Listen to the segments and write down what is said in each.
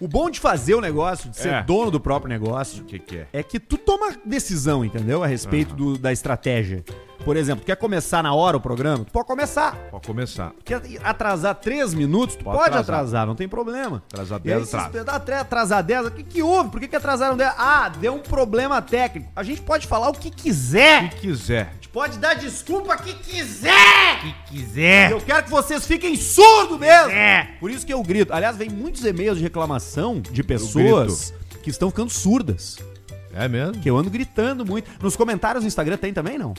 O bom de fazer o negócio, de ser É. dono do próprio negócio, O que que é? é que tu toma decisão, entendeu? A respeito do- da estratégia. Por exemplo, quer começar na hora o programa? Tu pode começar. Pode começar. Quer atrasar três minutos? Tu Pode pode, atrasar. atrasar. não tem problema. Atrasar aí, 10, se atrasa. atre- atrasar 10, o que, que houve? Por que, que atrasaram 10? Ah, deu um problema técnico. A gente pode falar o que quiser. O que quiser. Pode dar desculpa que quiser. que quiser. Eu quero que vocês fiquem surdos mesmo. Por isso que eu grito. Aliás, vem muitos e-mails de reclamação de pessoas que estão ficando surdas. É mesmo? Que eu ando gritando muito. Nos comentários do Instagram tem também, não?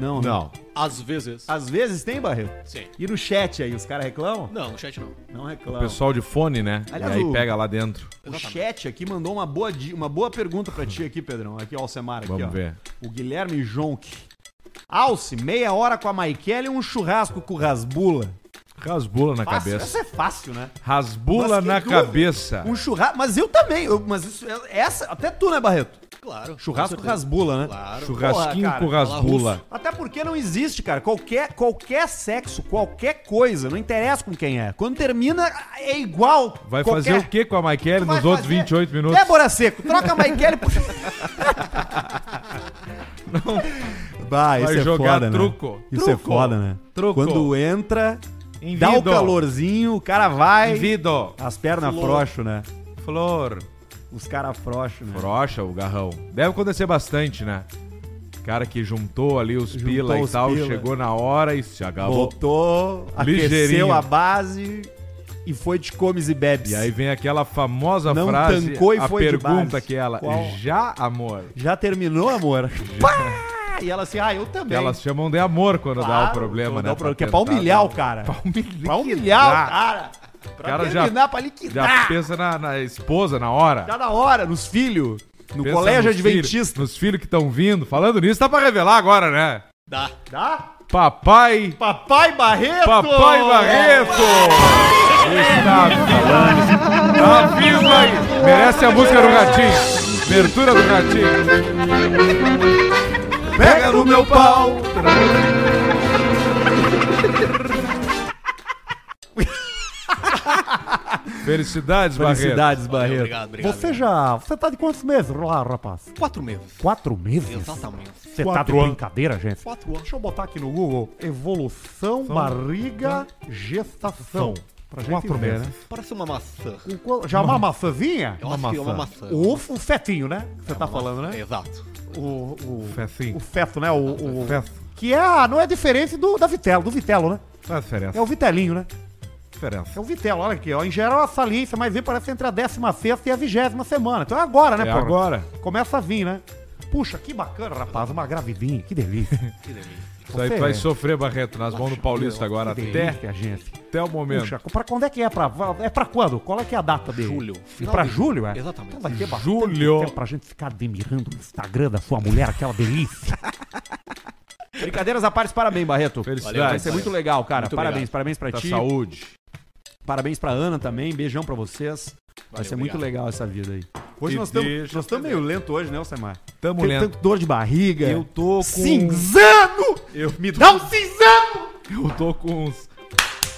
Não, né? Não. Às vezes. Às vezes tem, Barreto? Sim. E no chat aí, os caras reclamam? Não, no chat não. Não O reclamam. pessoal de fone, né? Aliás, e aí o- pega lá dentro. O chat aqui mandou uma boa, di- uma boa pergunta pra ti aqui, Pedrão. Aqui, ó, o Alcemar aqui, Vamos ó. ver. O Guilherme Jonk. Alce, meia hora com a Maikele e um churrasco com o Rasbula. Rasbula na Fácil, cabeça. Essa é fácil, né? Rasbula Mas que na dúvida. cabeça. Um churrasco. Mas eu também. eu- mas isso, é- essa. Até tu, né, Barreto? Claro. Churrasco com rasbula, né? Claro. Churrasquinho Porra, cara, com rasbula. Até porque não existe, cara. Qualquer, qualquer sexo, qualquer coisa, não interessa com quem é. Quando termina, é igual. Vai qualquer- fazer o que com a Maikele Vai nos outros fazer- 28 minutos? Débora Seco, troca a Maikele por. Vai, Vai isso é jogar foda, truco. Né? Isso Truco. é foda, né? Truco. Quando entra, dá o Invido. calorzinho, o cara vai. Invido. As pernas frouxo, né? Flor. Os caras frouxo, né? Frocha o garrão. Deve acontecer bastante, né? Cara que juntou ali os Juntou pila e os tal, pila. chegou na hora e se acabou. Voltou, Ligeirinho. aqueceu a base e foi de comes e bebes. E aí vem aquela famosa Não frase, tancou e a foi de pergunta base. que ela, Qual? já amor? Já terminou, amor? Pá! E ela assim, ah, eu também. elas chamam de amor quando dá o Claro, problema, quando né? dá o problema, que é tentar pra humilhar dar- o cara. Pra humilhar, Pra humilhar o cara. Pra cara já- terminar, pra Já liquidar. pensa na, na esposa na hora. Já na hora, nos filhos. No Pensa colégio nos adventista. nos filhos que estão vindo. Falando nisso, tá pra revelar agora, né? Dá. Tá? Papai... Papai Barreto! Papai Barreto! Está falando. Tá vindo aí! Merece a música do gatinho. Abertura do gatinho. Pega no meu pau. Felicidades, Barreto. Felicidades, Valeu, Barreto. obrigado, obrigado. Você já. Você tá de quantos meses lá, rapaz? Quatro meses. Quatro meses? Exatamente. Você tá de Quatro anos. brincadeira, gente? Quatro anos. Deixa eu botar aqui no Google. Evolução, barriga, gestação. Pra gente Quatro ver, meses. né? Parece uma maçã. Qual- Já uma maçãzinha? Eu acho que é uma maçã. O, o fetinho, né? Que você tá falando, maçã, né? Exato. O, o, Fecinho. o feto, né? O, o- Feto. Que é, a- não é diferente do da Vitelo, do Vitelo, né? Qual é a diferença? É o Vitelinho, né? Diferença. É o Vitelo, olha aqui, ó. Em geral, a saliência mais vem parece entre a 16 e a 20 semana. Então é agora, né, É porra? agora. Começa a vir, né? Puxa, que bacana, rapaz. Uma gravidinha, que delícia. Que delícia. Isso aí Você vai é- sofrer, Barreto, nas mãos do Paulista agora. Que Até, delícia, gente. até o momento. Puxa, pra quando é que é? Pra, é pra quando? Qual é que é a data dele? Julho. E Final pra de julho, é? Exatamente. Então vai ter bastante Julho. tempo pra gente ficar admirando o Instagram da sua mulher, aquela delícia. Brincadeiras à parte, parabéns, Barreto. Felicidades. Vai ser muito legal, cara. Muito parabéns, obrigado. parabéns pra Da ti. saúde. Parabéns pra Ana também. Beijão pra vocês. Vai Valeu, ser muito obrigado. legal essa vida aí. Hoje E nós estamos nós meio lento hoje, né, Alcemar? Tamo Tem lento. tanto dor de barriga. Eu tô com... Cinzano! Eu, Me dá um cinzano! eu tô com uns...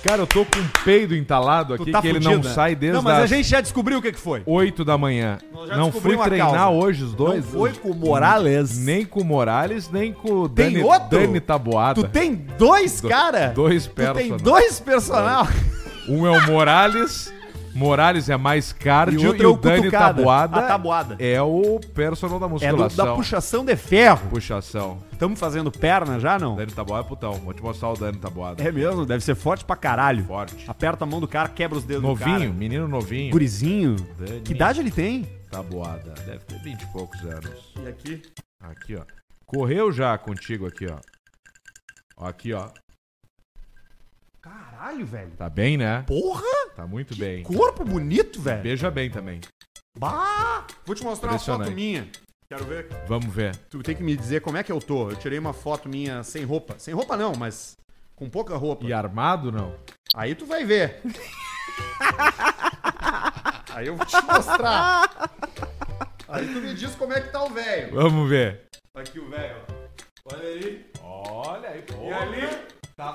Cara, eu tô com um peido entalado aqui que ele não né? sai desde Não, mas a as gente já descobriu o que, que foi. 8 da manhã. Nós já Não fui descobrimos a treinar causa. hoje os dois. Não foi com o Morales. Nem com o Morales, nem com o Tem Dani, outro? Dani Taboada. Tu tem dois, Do- cara? dois Tu tem personagens. dois personagens. Um é o Morales. Morales é mais cardio E e, o outro é o o Dani cutucada. Tabuada. é o personal da É do- musculação. da puxação de ferro. Puxação. Estamos fazendo perna já, não? Dani Taboada é putão. Vou te mostrar o Dani Taboada. É mesmo, deve ser forte pra caralho. Forte. Aperta a mão do cara, quebra os dedos do Novinho, cara. menino novinho. Gurizinho. Dani Que idade ele tem? Taboada. Deve ter 20 e poucos anos. E aqui? Aqui, ó. Correu já contigo aqui. Ó, Aqui, ó. Caralho, velho. Tá bem, né? Porra! Tá muito bem. Corpo bonito, velho. Beija bem também. Bah! Vou te mostrar uma foto minha. Quero ver. Vamos ver. Tu tem que me dizer como é que eu tô. Eu tirei uma foto minha sem roupa. Sem roupa não, mas com pouca roupa. E armado, não? Aí tu vai ver. Aí eu vou te mostrar. Aí tu me diz como é que tá o velho. Vamos ver. Aqui o velho, ó. Olha aí. Olha aí, pô. E ali? Tá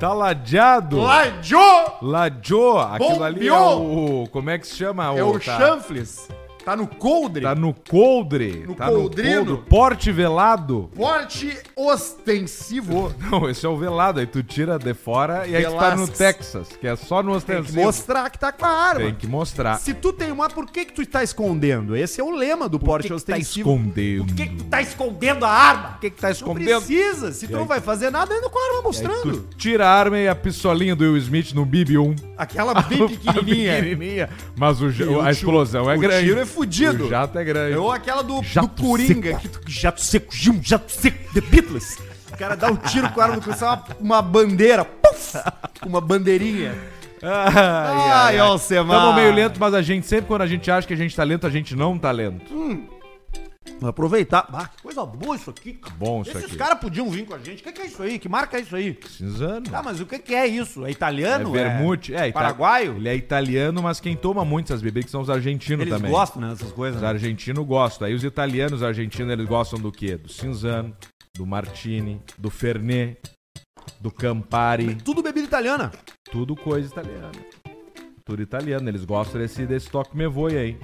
Tá ladeado. Ladio! Ladeou. Aquilo ali é o... Como é que se chama? É o tá, chanfles. Tá no coldre. Tá no coldre. No tá coldrino. no coldre. Porte velado. Porte ostensivo. Não, esse é o velado. Aí tu tira de fora e aí tu tá no. Texas, que é só no Tem ostensivo. que mostrar que tá com a arma. Tem que mostrar. Se tu tem uma, por que que tu tá escondendo? Esse é o lema do porte que que tá ostensivo. escondendo? Por que que tu tá escondendo a arma? Por que que tá Não escondendo? precisa. Se tu não vai fazer nada, anda com a arma mostrando. tira a arma e a pistolinha do Will Smith no BB-1. Aquela bem pequenininha. pequenininha. Mas o, o a explosão é o grande. tiro é fudido. O jato é grande. Ou aquela do, do Jato Coringa. seco. Que tu, jato seco, Gil, jato seco, The Beatles. O cara dá um tiro com a arma do Cristo, uma, uma bandeira. Puf! Uma bandeirinha. Ai, Ai, Alcemar. Tamo meio lento, mas a gente, sempre quando a gente acha que a gente tá lento, a gente não tá lento. Vou aproveitar. Ah, que coisa boa isso aqui. cara. Bom isso Esses aqui. caras podiam vir com a gente. O que, que é isso aí? Que marca é isso aí? Cinzano. Tá, mas o que, que é isso? É É italiano? vermute. É, ita- Paraguaio? Ele é italiano, mas quem toma muito essas bebidas são os argentinos Eles também. gostam, né, dessas coisas. Os né? argentinos gostam. Aí os italianos, os argentinos, eles gostam do quê? Do cinzano, do martini, do fernet, do campari. Tudo bebida italiana. Tudo coisa italiana. Tudo italiano. Eles gostam desse, desse toque me voe aí.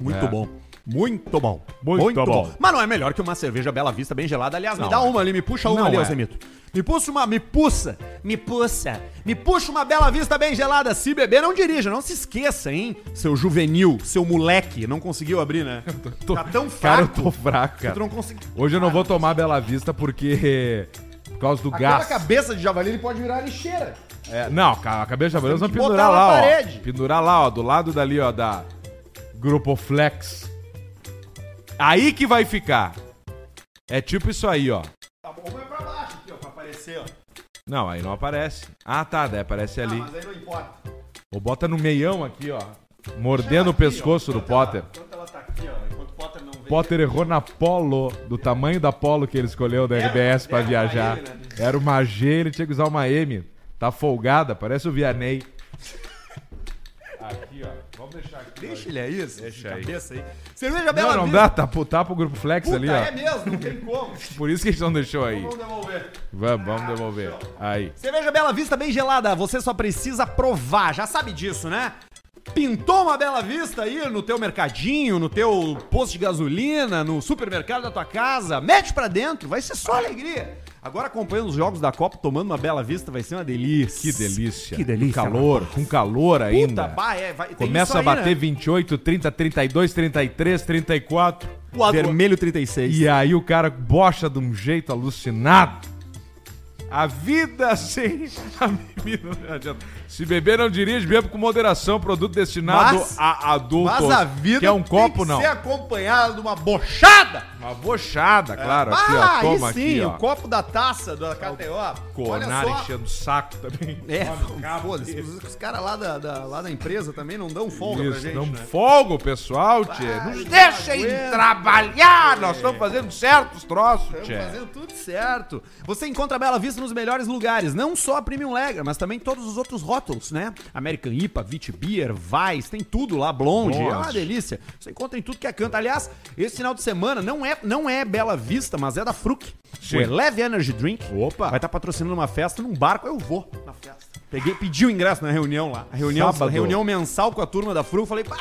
Muito É. bom. Muito bom. Muito bom. Mas não é melhor que uma cerveja Bela Vista bem gelada. Aliás, me Não dá é. uma ali, me puxa uma ali, é. Alcemito. Me puxa uma, me puxa, me puxa, me puxa uma Bela Vista bem gelada. Se beber, não dirija, não se esqueça, hein? Seu juvenil, seu moleque, não conseguiu abrir, né? Tô- Tá tão Cara, eu fraco. tô fraco, cara. conseguiu. Hoje eu não vou tomar Bela Vista porque. Por causa do Aquela gás. cabeça de javali ele pode virar lixeira. É, não, cara, a cabeça de javelão Tem vamos pendurar lá, ó. Pendurar lá, ó, do lado dali, ó, da Grupo Flex. Aí que vai ficar. É tipo isso aí, ó. Tá bom, vai pra baixo aqui, ó, pra aparecer, ó. Não, aí não aparece. Ah, tá, daí aparece ali. mas aí não importa. Ou bota no meião aqui, ó. Mordendo o pescoço do Potter. Enquanto ela tá aqui, ó, enquanto o Potter não vem. Potter errou na Polo, do tamanho da Polo que ele escolheu da RBS pra era uma viajar. M, né? Era uma G, ele tinha que usar uma M. Tá folgada, parece o Vianney. Aqui, ó. Deixa ele aí, essa Deixa aí. cabeça aí. Cerveja Bela Não, não Vista. dá, tá pro, tá pro Grupo Flex Puta, ali, ó. é mesmo, não tem como. Por isso que a gente não deixou aí. Vamos devolver. Vamos, vamos devolver. Aí. Cerveja Bela Vista bem gelada, você só precisa provar, já sabe disso, né? Pintou uma Bela Vista aí no teu mercadinho, no teu posto de gasolina, no supermercado da tua casa, mete pra dentro, vai ser só alegria. Agora acompanhando os jogos da Copa, tomando uma Bela Vista, vai ser uma delícia. Que delícia. Que delícia. Com calor, com calor ainda. Puta, bah, é, vai, Começa a bater né? 28, 30, 32, 33, 34. Vermelho 36. E aí o cara bocha de um jeito alucinado. A vida sem a bebida não adianta. Se beber não dirige, beba com moderação, produto destinado Mas- a adultos. Mas a vida que é um copo tem que não. ser acompanhada de uma bochada. Uma bochada, claro, aqui ah, ó, toma aí sim, aqui, ó. o copo da taça da KTO. Olha Conar só. enchendo o saco também. É, foda-se. desse. Os, os caras lá da, da- lá da empresa também não dão folga pra Isso, gente, não né? folga o pessoal, tchê. Nos deixem aguento. trabalhar. Nós estamos fazendo certos troços, Estamos tchê. fazendo tudo certo. Você encontra a Bela Vista nos melhores lugares, não só a Premium Lager, mas também todos os outros rótulos, né? American IPA, Vit Beer, Weiss, tem tudo lá, Blonde, é uma Blonde. delícia. Você encontra em tudo que é canto. Aliás, esse final de semana não é, não é Bela Vista, mas é da Fruc. Sim. O Eleve Energy Drink Opa. vai estar patrocinando uma festa num barco, eu vou na festa. Peguei, pedi o ingresso na reunião lá. A reunião, Sábado. reunião mensal com a turma da Fruc, falei, pá,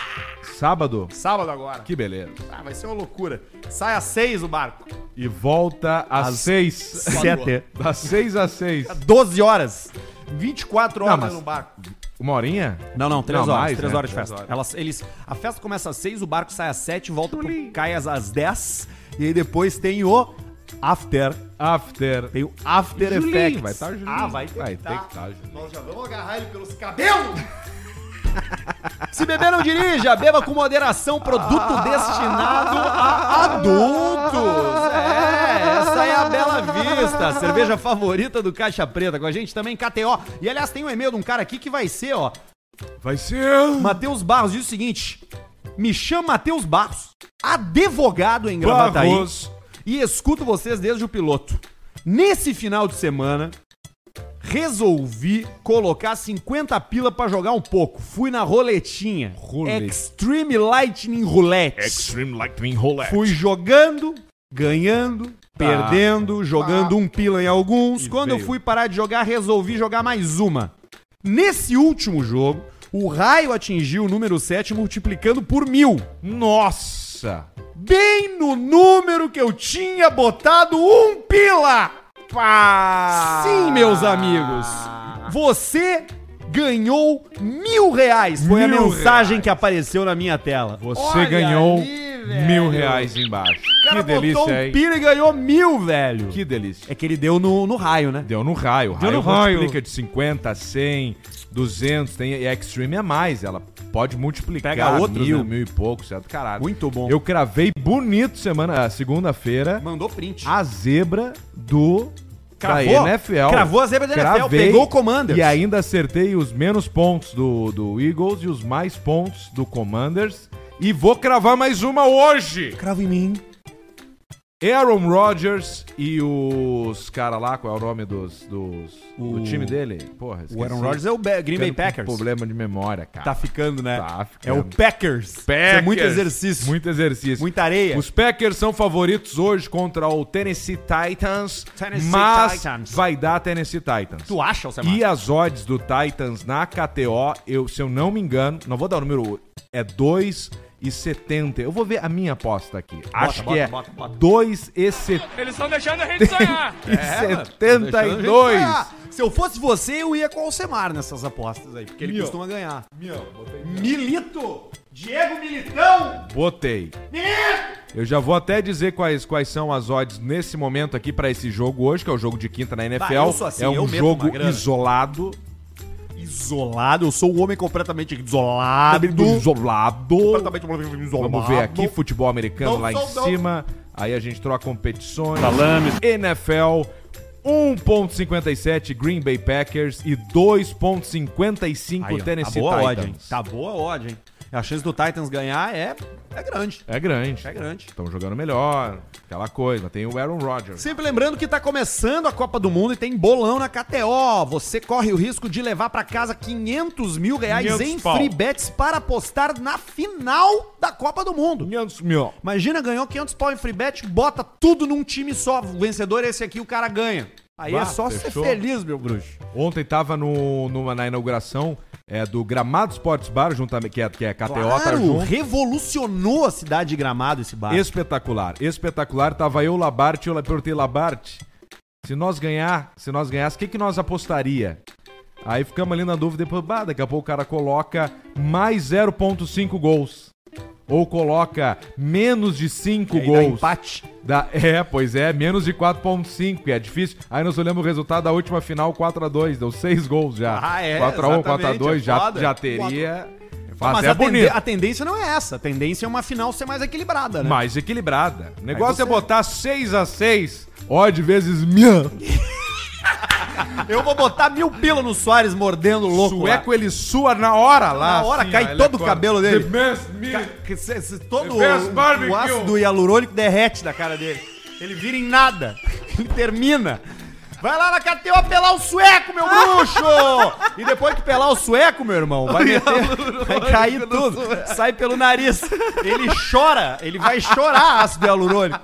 Sábado, sábado agora. que beleza. Ah, vai ser uma loucura. Sai às seis o barco. E volta às seis. Sete. Das seis às seis. 12 horas. 24 horas Não, mas- no barco. Uma horinha? Não, não, 3 Não, horas. mais, 3 né? horas de Três festa. horas. Elas, eles, a festa começa às 6, o barco sai às 7, volta pro, Tuli. cai às, às 10. E aí depois tem o after. After. Tem o After Julinho, Effects. vai tá o Julinho. Ah, vai ter Vai que ter tá. que tá. Nós já vamos agarrar ele pelos cabelos. Se beber, não dirija. Beba com moderação. Produto destinado a adultos. É, essa é a Bela Vista. a Cerveja favorita do Caixa Preta. Com a gente também, KTO. E, aliás, tem um e-mail de um cara aqui que vai ser, ó. Vai ser. Matheus Barros diz o seguinte. Me chama Matheus Barros, advogado em Gravataí. Barros. E escuto vocês desde o piloto. Nesse final de semana, resolvi colocar 50 pila pra jogar um pouco. Fui na roletinha. Rolete. Extreme Lightning Roulette. Extreme Lightning Roulette. Fui jogando, ganhando, Perdendo, jogando um pila em alguns. E Quando eu veio. fui parar de jogar, resolvi jogar mais uma. Nesse último jogo, o raio atingiu o número 7 multiplicando por mil. Nossa! Bem no número que eu tinha botado um pila! Pá! Sim, meus amigos. Você ganhou mil reais. Foi a Mil mensagem reais. que apareceu na minha tela. Você Olha ganhou ali, velho. mil reais embaixo. O cara Que botou delícia, um hein? pila e ganhou mil, velho. Que delícia. É que ele deu no, no raio, né? Deu no raio. Deu raio no raio. multiplica de 50, 100, 200. Tem, e Extreme é mais. Ela pode multiplicar Pega outros, mil, né? mil e pouco, certo? Caralho. Muito bom. Eu cravei bonito semana, segunda-feira Mandou print. a zebra do Cravou? da NFL. Cravou a zebra da NFL, Cravei pegou o Commanders. E ainda acertei os menos pontos do, do Eagles e os mais pontos do Commanders. E vou cravar mais uma hoje. Cravo em mim. Aaron Rodgers e os cara lá, qual é o nome dos, dos O- do time dele? Porra, O Aaron Rodgers é o Be- Green Bay Ficando Packers. Problema de memória, cara. Tá ficando, né? Tá É o ficando. Packers. Isso É muito exercício. Muito exercício. Muita areia. Os Packers são favoritos hoje contra o Tennessee Titans, Tennessee mas Titans. vai dar Tennessee Titans. Tu acha, Alcemar? E as odds do Titans na KTO, eu, se eu não me engano, não vou dar o número, é 2,70. Eu vou ver a minha aposta aqui. Acho bota, que é bota, bota. 2,72. Eles estão deixando a gente sonhar. Ah, se eu fosse você, eu ia com o Alcemar nessas apostas aí, porque ele Mil. costuma ganhar. Milito! Diego Militão! Botei. Eu já vou até dizer quais, quais são as odds nesse momento aqui pra esse jogo hoje, que é o jogo de quinta na NFL. eu sou assim, é um jogo isolado. Isolado, eu sou um homem completamente isolado. Isolado. Completamente isolado. Vamos ver aqui, futebol americano Não lá sou, em não. cima. Aí a gente troca competições. NFL, 1.57 Green Bay Packers e 2.55 Aí, ó, Tennessee tá boa hein? Titans. Tá boa a odd, hein? A chance do Titans ganhar é, é grande. É grande. É grande. Estão jogando melhor, aquela coisa. Tem o Aaron Rodgers. Sempre lembrando que tá começando a Copa do Mundo e tem bolão na KTO. Você corre o risco de levar pra casa 500 mil reais 500 em pau. free bets para apostar na final da Copa do Mundo. 500 mil. Imagina, ganhou 500 pau em free bet, bota tudo num time só. O vencedor é esse aqui, o cara ganha. Aí Bah, é só fechou. ser feliz, meu bruxo. Ontem tava no, numa- na inauguração é, do Gramado Sports Bar, juntamente, que é, que é KTO, tá Claro, junto. revolucionou a cidade de Gramado esse bar. Espetacular, espetacular. Tava eu, Labarte, eu perguntei, Labarte, se nós ganhar, se nós ganhasse, o que, que nós apostaria? Aí ficamos ali na dúvida, depois, bah, daqui a pouco o cara coloca mais 0.5 gols. Ou coloca menos de 5 E aí dá gols. empate. Dá- é, pois é, menos de 4.5, é difícil. Aí nós olhamos o resultado da última final, 4x2, deu 6 gols já. Ah, é, 4x1, exatamente, 4x2, é já, já teria... Mas, Mas é a, tende- bonito. a tendência não é essa. A tendência é uma final ser mais equilibrada, né? Mais equilibrada. O negócio você- é botar 6x6, odd vezes mil. Eu vou botar mil pila no Soares mordendo o louco. Sueco, ele sua na hora lá. Na hora assim, cai ele todo o cabelo dele. Ca- se- se todo o, o ácido hialurônico derrete da cara dele. Ele vira em nada. Ele termina. Vai lá na KTO pelar o sueco, meu bruxo! E depois que pelar o sueco, meu irmão, vai meter, vai cair tudo. Sai pelo nariz. Ele chora, ele vai chorar ácido hialurônico.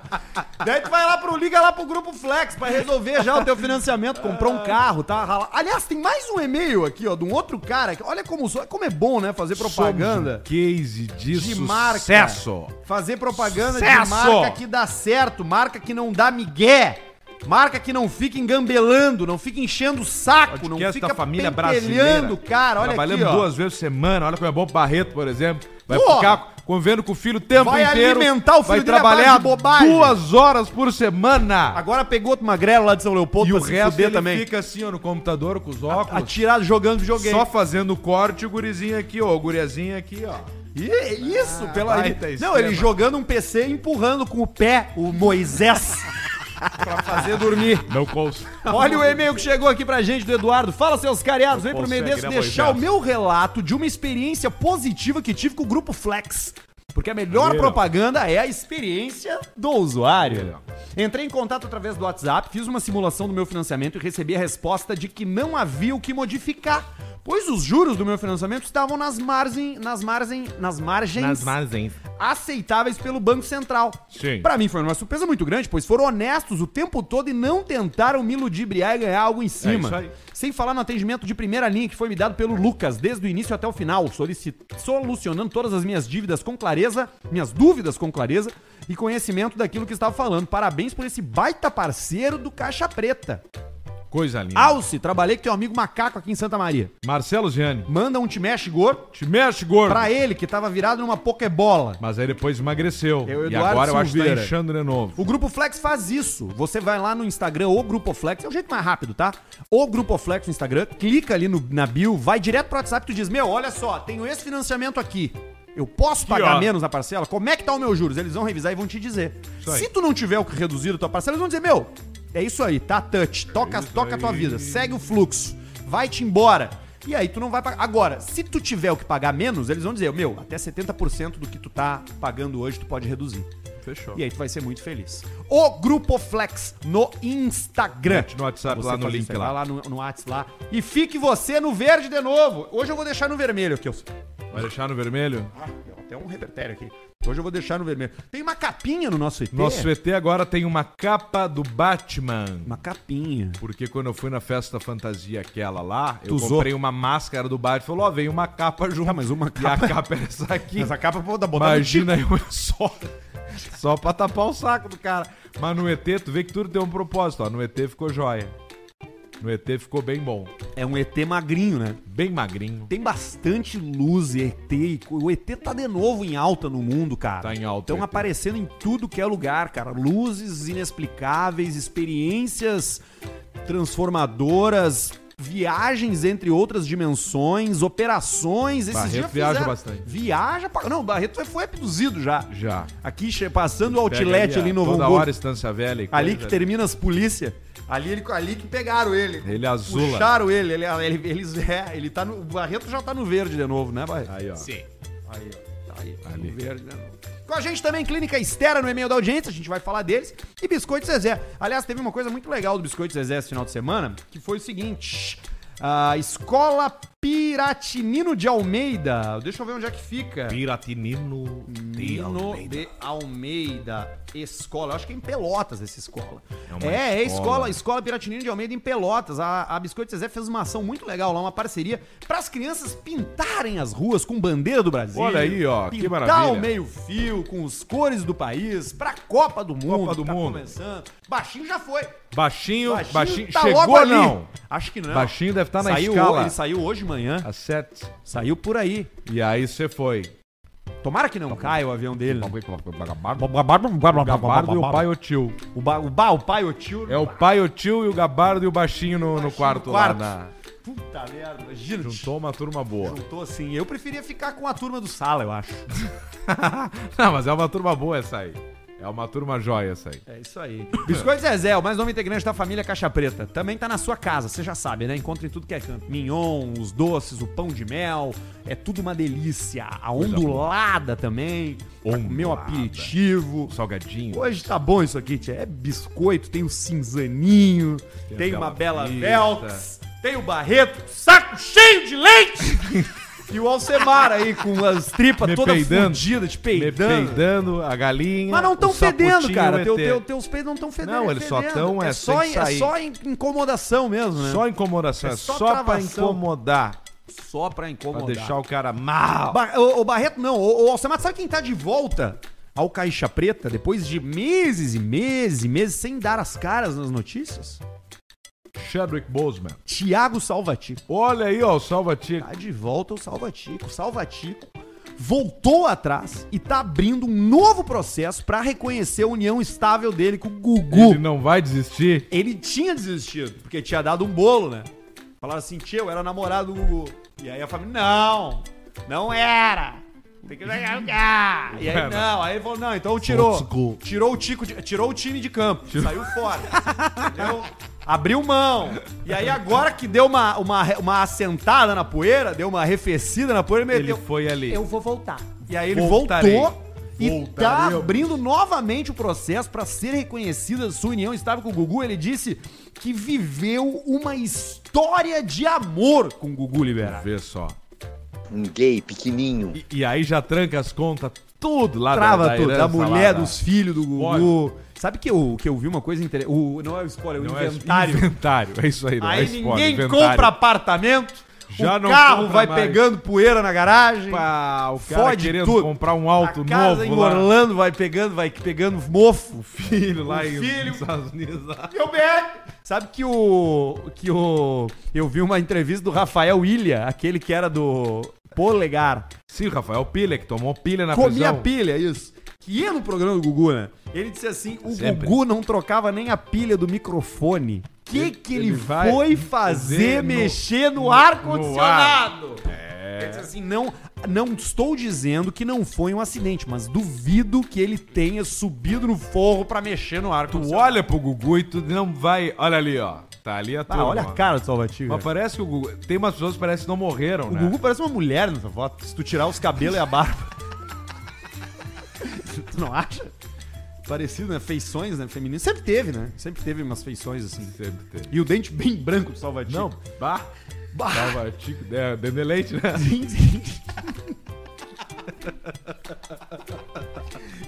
Daí tu vai lá pro, liga lá pro Grupo Flex pra resolver já o teu financiamento. Comprou um carro, tá? rala- Aliás, tem mais um e-mail aqui, ó, de um outro cara. que- Olha como, como é bom, né, fazer propaganda. Somos um case de, De marca. sucesso. Fazer propaganda de Sucesso! marca que dá certo, marca que não dá migué. Marca que não fica engambelando, não fica enchendo o saco, não Podcast fica da família brasileira. cara. Olha Trabalhamos aqui, ó. duas vezes por semana. Olha como é bom o Barreto, por exemplo. Vai ficar convivendo com o filho o tempo Vai inteiro. alimentar o filho vai dele à base trabalhar de bobagem. duas horas por semana. Agora pegou outro magrelo lá de São Leopoldo e o pra se resto fuder ele também. fica assim, ó, no computador com os óculos. Atirado jogando videogame. Só fazendo corte o gurizinho aqui, ó. O guriazinho aqui, ó. E isso, pela. baita Ele... esquema. Não, ele jogando um PC e empurrando com o pé o Moisés pra fazer dormir. Não consigo. Olha o e-mail que chegou aqui pra gente do Eduardo. Fala, seus cariados. Vem pro desse né, deixar o meu relato de uma experiência positiva que tive com o Grupo Flex. Porque a melhor Legal. propaganda é a experiência do usuário. Entrei em contato através do WhatsApp, fiz uma simulação do meu financiamento e recebi a resposta de que não havia o que modificar, pois os juros do meu financiamento estavam nas margens, nas margens, nas margens margens. aceitáveis pelo Banco Central. Sim. Pra mim foi uma surpresa muito grande, pois foram honestos o tempo todo e não tentaram me ludibriar e ganhar algo em cima. isso aí. Sem falar no atendimento de primeira linha que foi me dado pelo Lucas, desde o início até o final, solucionando todas as minhas dívidas com clareza, minhas dúvidas com clareza e conhecimento daquilo que estava falando. Parabéns por esse baita parceiro do Caixa Preta. Coisa linda. Alce, trabalhei com teu amigo Macaco aqui em Santa Maria. Marcelo Gianni. Manda um te mexe gordo Te mexe, gordo. pra ele que tava virado numa pokebola. Mas aí depois emagreceu. O e agora eu acho que tá Silveira. inchando de novo. O Grupo Flex faz isso. Você vai lá no Instagram, ou Grupo Flex, é o jeito mais rápido, tá? Ou Grupo Flex no Instagram, clica ali no, na bio, vai direto pro WhatsApp e tu diz: Meu, olha só, tenho esse financiamento aqui. Eu posso pagar ó. menos na parcela? Como é que tá o meu juros? Eles vão revisar e vão te dizer. Se tu não tiver o que reduzir a tua parcela, eles vão dizer: Meu, é isso aí, tá touch, toca, toca a tua vida, segue o fluxo, vai-te embora. E aí tu não vai pagar. Agora, se tu tiver o que pagar menos, eles vão dizer: Meu, até 70% do que tu tá pagando hoje tu pode reduzir. Fechou. E aí tu vai ser muito feliz. O Grupo Flex no Instagram. No WhatsApp Você lá no link lá. Vai lá no, no WhatsApp lá. E fique você no verde de novo. Hoje eu vou deixar no vermelho aqui. Vai deixar no vermelho? Ah, tem até um repertório aqui. Hoje eu vou deixar no vermelho. Tem uma capinha no nosso ET. Nosso ET agora tem uma capa do Batman. Uma capinha. Porque quando eu fui na festa fantasia aquela lá, eu usou? comprei uma máscara do Batman. Falou, ó, veio uma capa junto. Tá, mas uma E capa- a capa era essa aqui. Essa capa pô, da botar no Imagina eu só. Só pra tapar o saco do cara. Mas no ET, tu vê que tudo tem um propósito, ó. No ET ficou joia. No ET ficou bem bom. É um ET magrinho, né? Bem magrinho. Tem bastante luz e ET. e O ET tá de novo em alta no mundo, cara. Tá em alta, Estão aparecendo em tudo que é lugar, cara. Luzes inexplicáveis, experiências transformadoras, viagens entre outras dimensões, operações. Esses Barreto dias viaja fizeram- bastante. Viaja pra... Não, o Barreto foi, abduzido já. Já. Aqui, passando o outlet ali, ó, no Toda Hamburgo. hora Estância Velha. e Ali coisa que termina as polícia. Ali, ele, ali que pegaram ele. Ele azula. Puxaram ele. ele, ele eles, é, ele tá no. O Barreto já tá no verde de novo, né, Barreto? Aí, ó. Sim. Aí, ó. Tá aí. Ali. No verde de novo. Com a gente também, Clínica Estera no e-mail da audiência, a gente vai falar deles. E Biscoito Zezé. Aliás, teve uma coisa muito legal do Biscoito Zezé esse final de semana, que foi o seguinte. A Escola Piratinino de Almeida. Deixa eu ver onde é que fica. Piratinino de Nino Almeida. de Almeida Escola. Eu acho que é em Pelotas essa escola. É É, é escola. escola, escola Piratinino de Almeida em Pelotas. A, a Biscoito Zezé fez uma ação muito legal lá, uma parceria para as crianças pintarem as ruas com bandeira do Brasil. Olha aí, ó, que Pintar maravilha. o meio-fio com as cores do país pra Copa do Mundo. Copa do tá Mundo. começando. Baixinho já foi. Baixinho, baixinho, tá chegou não? Acho que não. Baixinho deve estar na saiu, escala. Ele saiu hoje de manhã. Às sete. Saiu por aí. E aí você foi. Tomara que não caia o avião dele. né? O Gabardo e o pai e o tio. O, ba, o, ba, o pai, o tio. É o pai, o tio e o Gabardo e o baixinho no, no quarto, quarto. lá. Na... Puta merda, imagina. Juntou uma turma boa. Juntou assim. Eu preferia ficar com a turma do Sala, eu acho. Não, mas é uma turma boa essa aí. É uma turma joia essa aí. É isso aí. Biscoito Zezé, o mais novo integrante da família Caixa Preta. Também tá na sua casa, você já sabe, né? Encontra em tudo que é canto. Mignon, os doces, o pão de mel. É tudo uma delícia. A ondulada também. Ondulada. aperitivo. Salgadinho. Hoje tá bom isso aqui, tia. É biscoito, tem o cinzaninho, tem, Tem uma Bela. Velks, tem o Barreto, saco cheio de leite! e o Alcemar aí com as tripas Me todas peidando. fodidas, te Me peidando. peidando, a galinha. Mas não estão fedendo, cara. Teu, teu- teus peidos não estão fedendo. Não, eles só fedendo. tão, é, só, é só incomodação mesmo, né? Só incomodação, É é só só, pra incomodar. Só pra Pra incomodar. deixar o cara mal. Ba o, o Barreto não, o, o Alcemar, sabe quem tá de volta ao Caixa Preta depois de meses e meses e meses sem dar as caras nas notícias? Chadwick Boseman. Tiago Salvatico. Olha aí, ó, o Salvatico. Tá de volta o Salvatico. Salvatico voltou atrás e tá abrindo um novo processo pra reconhecer a união estável dele com o Gugu. Ele não vai desistir. Ele tinha desistido, porque tinha dado um bolo, né? Falaram assim, tio, eu era namorado do Gugu. E aí a família, não, não era. Tem que jogar. E aí, não, aí ele falou, não, então tirou. Tirou o, tico de- tirou o time de campo, saiu fora. entendeu? Abriu mão. E aí agora que deu uma, uma, uma assentada na poeira, deu uma arrefecida na poeira, ele Ele meteu... foi ali. Eu vou voltar. E aí ele Voltarei. voltou E tá abrindo novamente o processo para ser reconhecida sua união estável com o Gugu. Ele disse que viveu uma história de amor com o Gugu Liberato. Vê só. Um gay pequenininho. E, e aí já tranca as contas, tudo lá Trava da, tudo, da mulher, lá, da- dos filhos do Gugu. Olha. Sabe que eu, que eu vi uma coisa interessante? Não é o spoiler, é o Não é inventário. inventário, é isso aí, não é Aí spoiler, ninguém inventário. compra apartamento. Já o carro vai mais. pegando poeira na garagem. Pá, o cara Fode querendo tudo. comprar um auto a casa novo lá. engorlando, vai pegando, vai pegando mofo. Filho lá O em filho. Estados Unidos. Meu bem! Sabe que o. Que o. Eu vi uma entrevista do Rafael Ilha, aquele que era do Polegar. Sim, o Rafael Pilha, que tomou pilha na Comia prisão. pilha, isso. Que ia no programa do Gugu, né? Ele disse assim: o Sempre. Gugu não trocava nem a pilha do microfone. O que, Ele- que ele, ele vai foi fazer no- mexer no, no- ar-condicionado? É. Ele disse assim: não, não estou dizendo que não foi um acidente, mas duvido que ele tenha subido no forro pra mexer no Tu ar-condicionado. olha pro Gugu e tu não vai. Olha ali, ó. Tá ali a turma. Ah, olha a cara do Salvativo. Mas parece que o Gugu. Tem umas pessoas que parece que não morreram, O né? Gugu parece uma mulher nessa foto. Se tu tirar os cabelos e a barba. Tu não acha? Parecido, né? Feições, né? Femininas. Sempre teve, né? Sempre teve umas feições assim. Sempre teve. E o dente bem branco do Salvativo. Não, bah. Bah. Tava tico, é, dente de leite, né? Sim, sim.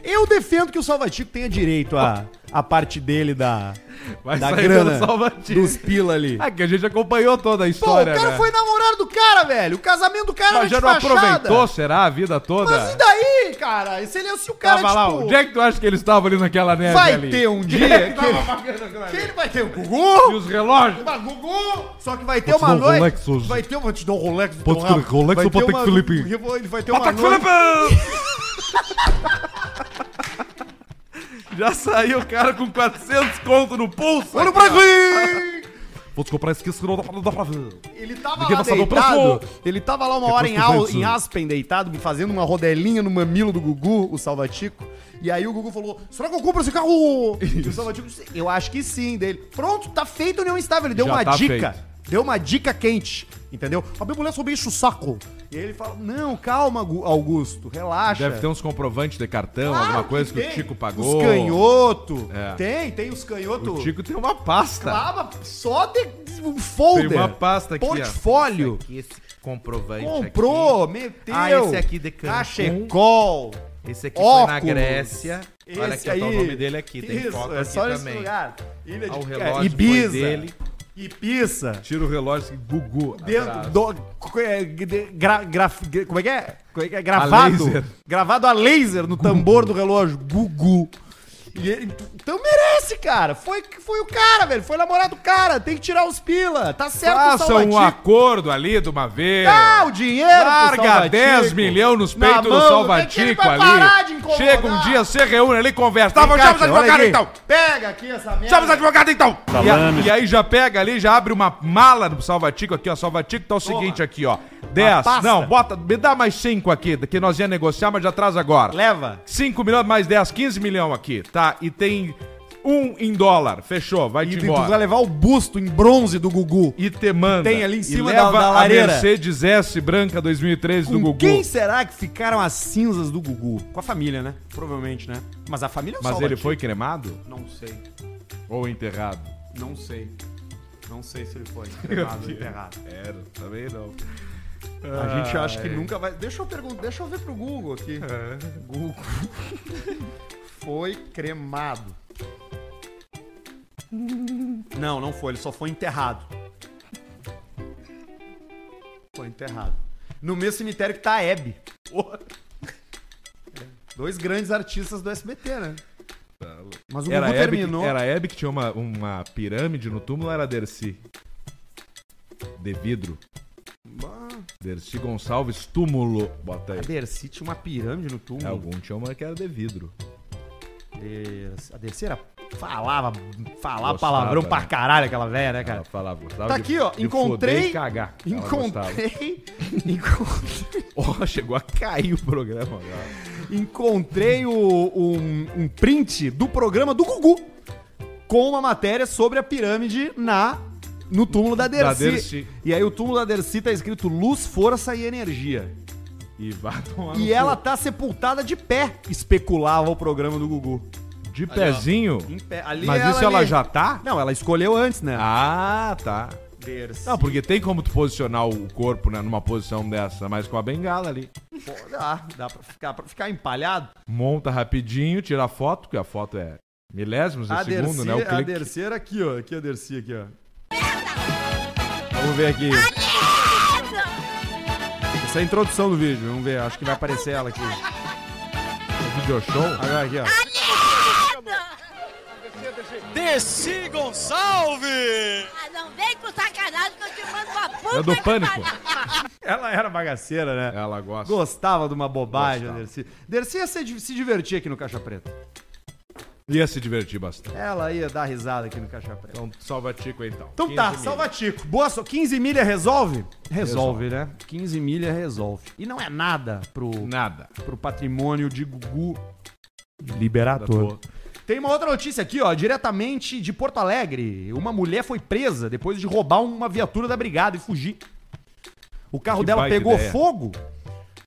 Eu defendo que o Salvatico tenha direito a, a parte dele da, Vai da grana dos pila ali. Ah, que a gente acompanhou toda a Pô, história, o cara né? foi namorado do cara, velho. O casamento do cara Mas já não fachada. aproveitou, será, a vida toda? Mas e daí, cara? Se ele se o cara, Tava lá, tipo, onde é que tu acha que eles estavam ali naquela neve vai ali? ter um dia que ele, que ele vai ter o Gugu, E os relógios? Uma Gugu, só que vai ter uma um noite. Rolex hoje. Vai ter uma. Vou te dar um Rolex do Pode rabo. Rolex ou ter Patek Philippe? Ele vai ter uma Patek noite. Já saiu o cara com 400 conto no pulso. Olha pra ó. mim! Vou te comprar esse que não dá pra- não dá pra ver. Ele tava Ninguém lá o deitado. Ele tava lá uma Que hora em, Al- 200. em Aspen deitado, fazendo uma rodelinha no mamilo do Gugu, o Salvatico. E aí o Gugu falou: será que eu compro esse carro? E o Salvatico disse: Eu acho que sim, dele. Pronto, tá feito a união estável. Ele deu Já uma tá dica. feito. Deu uma dica quente. Entendeu? A minha mulher só enche o saco. E aí ele fala: Não, calma, Gu- Augusto, relaxa. Deve ter uns comprovantes de cartão, Claro alguma coisa que, tem. o Tico pagou. Os canhoto. É. Tem, tem os canhoto. O Tico tem uma pasta. Claro, só de um folder. Tem uma pasta aqui. Portfólio. Esse aqui, esse comprovante Comprou, meteu. Ah, esse aqui de. Cachecol. Esse aqui foi na Óculos. Grécia. Olha Esse aqui, ó, tá aí. o nome dele aqui. Tem Isso, foto é aqui só também. lugar. Ilha Ah, o de relógio é, Ibiza. foi dele. Ibiza. Tira o relógio assim, Gugu. Dentro atrás. do. é, gra- graf- como é que é? Como é que é? Gravado. laser. Gravado a laser no tambor do relógio. Gugu. E ele- então merece, cara. Foi, foi o cara, velho. Foi namorado do cara. Tem que tirar os pila. Tá certo o Faça um acordo ali de uma vez. Dá o dinheiro Larga Salvatico. 10 milhões nos peitos do mão, ele Salvatico vai parar de ali. incomodar. Chega um dia, você reúne ali e conversa. Tá, vamos chama os advogados então. Pega aqui essa merda. Chama os advogados então. E, a- e aí já pega ali, já abre uma mala do Salvatico aqui, ó. Salvatico tá o seguinte aqui, ó. 10. pasta. Não, bota, me dá mais 5 aqui, que nós ia negociar, mas já traz agora. Leva. 5 milhões mais 10, 15 milhões aqui, tá? E tem um em dólar. Fechou, vai E te tu vai levar o busto em bronze do Gugu. E te manda. Tem ali em E cima leva da- da lareira. a Mercedes S branca 2013 do Com Gugu. quem será que ficaram as cinzas do Gugu? Com a família, né? Provavelmente, né? Mas a família é Mas ele foi cremado Não sei. ou enterrado? Não sei. Não sei se ele foi enterrado ou enterrado. Era, também não. A gente acha que Ai. nunca vai. Deixa eu perguntar, deixa eu ver pro Google aqui. Google. foi cremado. Não, não foi, ele só foi enterrado. Foi enterrado. No mesmo cemitério que tá a Hebe. Dois grandes artistas do SBT, né? Mas o Era Gugu Hebe, terminou. que, era a Hebe que tinha uma, uma pirâmide no túmulo ou era a Dercy? De vidro. Bah, Dercy Gonçalves, túmulo. Bota aí. A Dercy tinha uma pirâmide no túmulo. É, algum tinha uma que era de vidro. A Dercy era, falava, falava Gostava, palavrão pra né? caralho aquela velha, né, cara? Ela falava, gostava Tá de- aqui, ó, de encontrei- cagar. Encontrei. encontrei. Ó, chegou a cair o programa agora. encontrei o- um, um print do programa do Gugu com uma matéria sobre a pirâmide na no túmulo da Dercy. Da Dercy. E aí o túmulo da Dercy tá escrito luz, força e energia. E vai tomar no E cu. ela tá sepultada de pé, especulava o programa do Gugu. De pezinho? Em pé. Ali Mas isso ela ali- já tá? Não, ela escolheu antes, né? Ah, tá. Não, porque tem como tu posicionar o corpo né, numa posição dessa, mas com a bengala ali. Pô, dá, dá pra ficar, pra ficar empalhado. Monta rapidinho, tira a foto, porque a foto é milésimos de A segundo, Dercy, né? O a clique. Dercy era aqui, ó. Aqui a Dercy, aqui, ó. Vamos ver aqui. Essa é a introdução do vídeo, vamos ver. Acho que vai aparecer ela aqui. O video show. Agora aqui, ó. Desci Gonçalves! Ah, não vem com sacanagem que eu te mando uma puta É do pânico. Ela era bagaceira, né? Ela gosta. Gostava de uma bobagem, Gostava. Dercy. Dercy ia se, se divertir aqui no Caixa Preta. Ia se divertir bastante. Ela ia dar risada aqui no Caixa Preta. Então, salva Tico aí, então. Então 15 tá, mil. salva Tico. Boa, so 15 milha resolve? Resolve, né? 15 milha resolve. E não é nada pro, Nada. pro patrimônio de Gugu Liberator. Tem uma outra notícia aqui, ó, diretamente de Porto Alegre. Uma mulher foi presa depois de roubar uma viatura da brigada e fugir. O carro Que dela pegou ideia. fogo.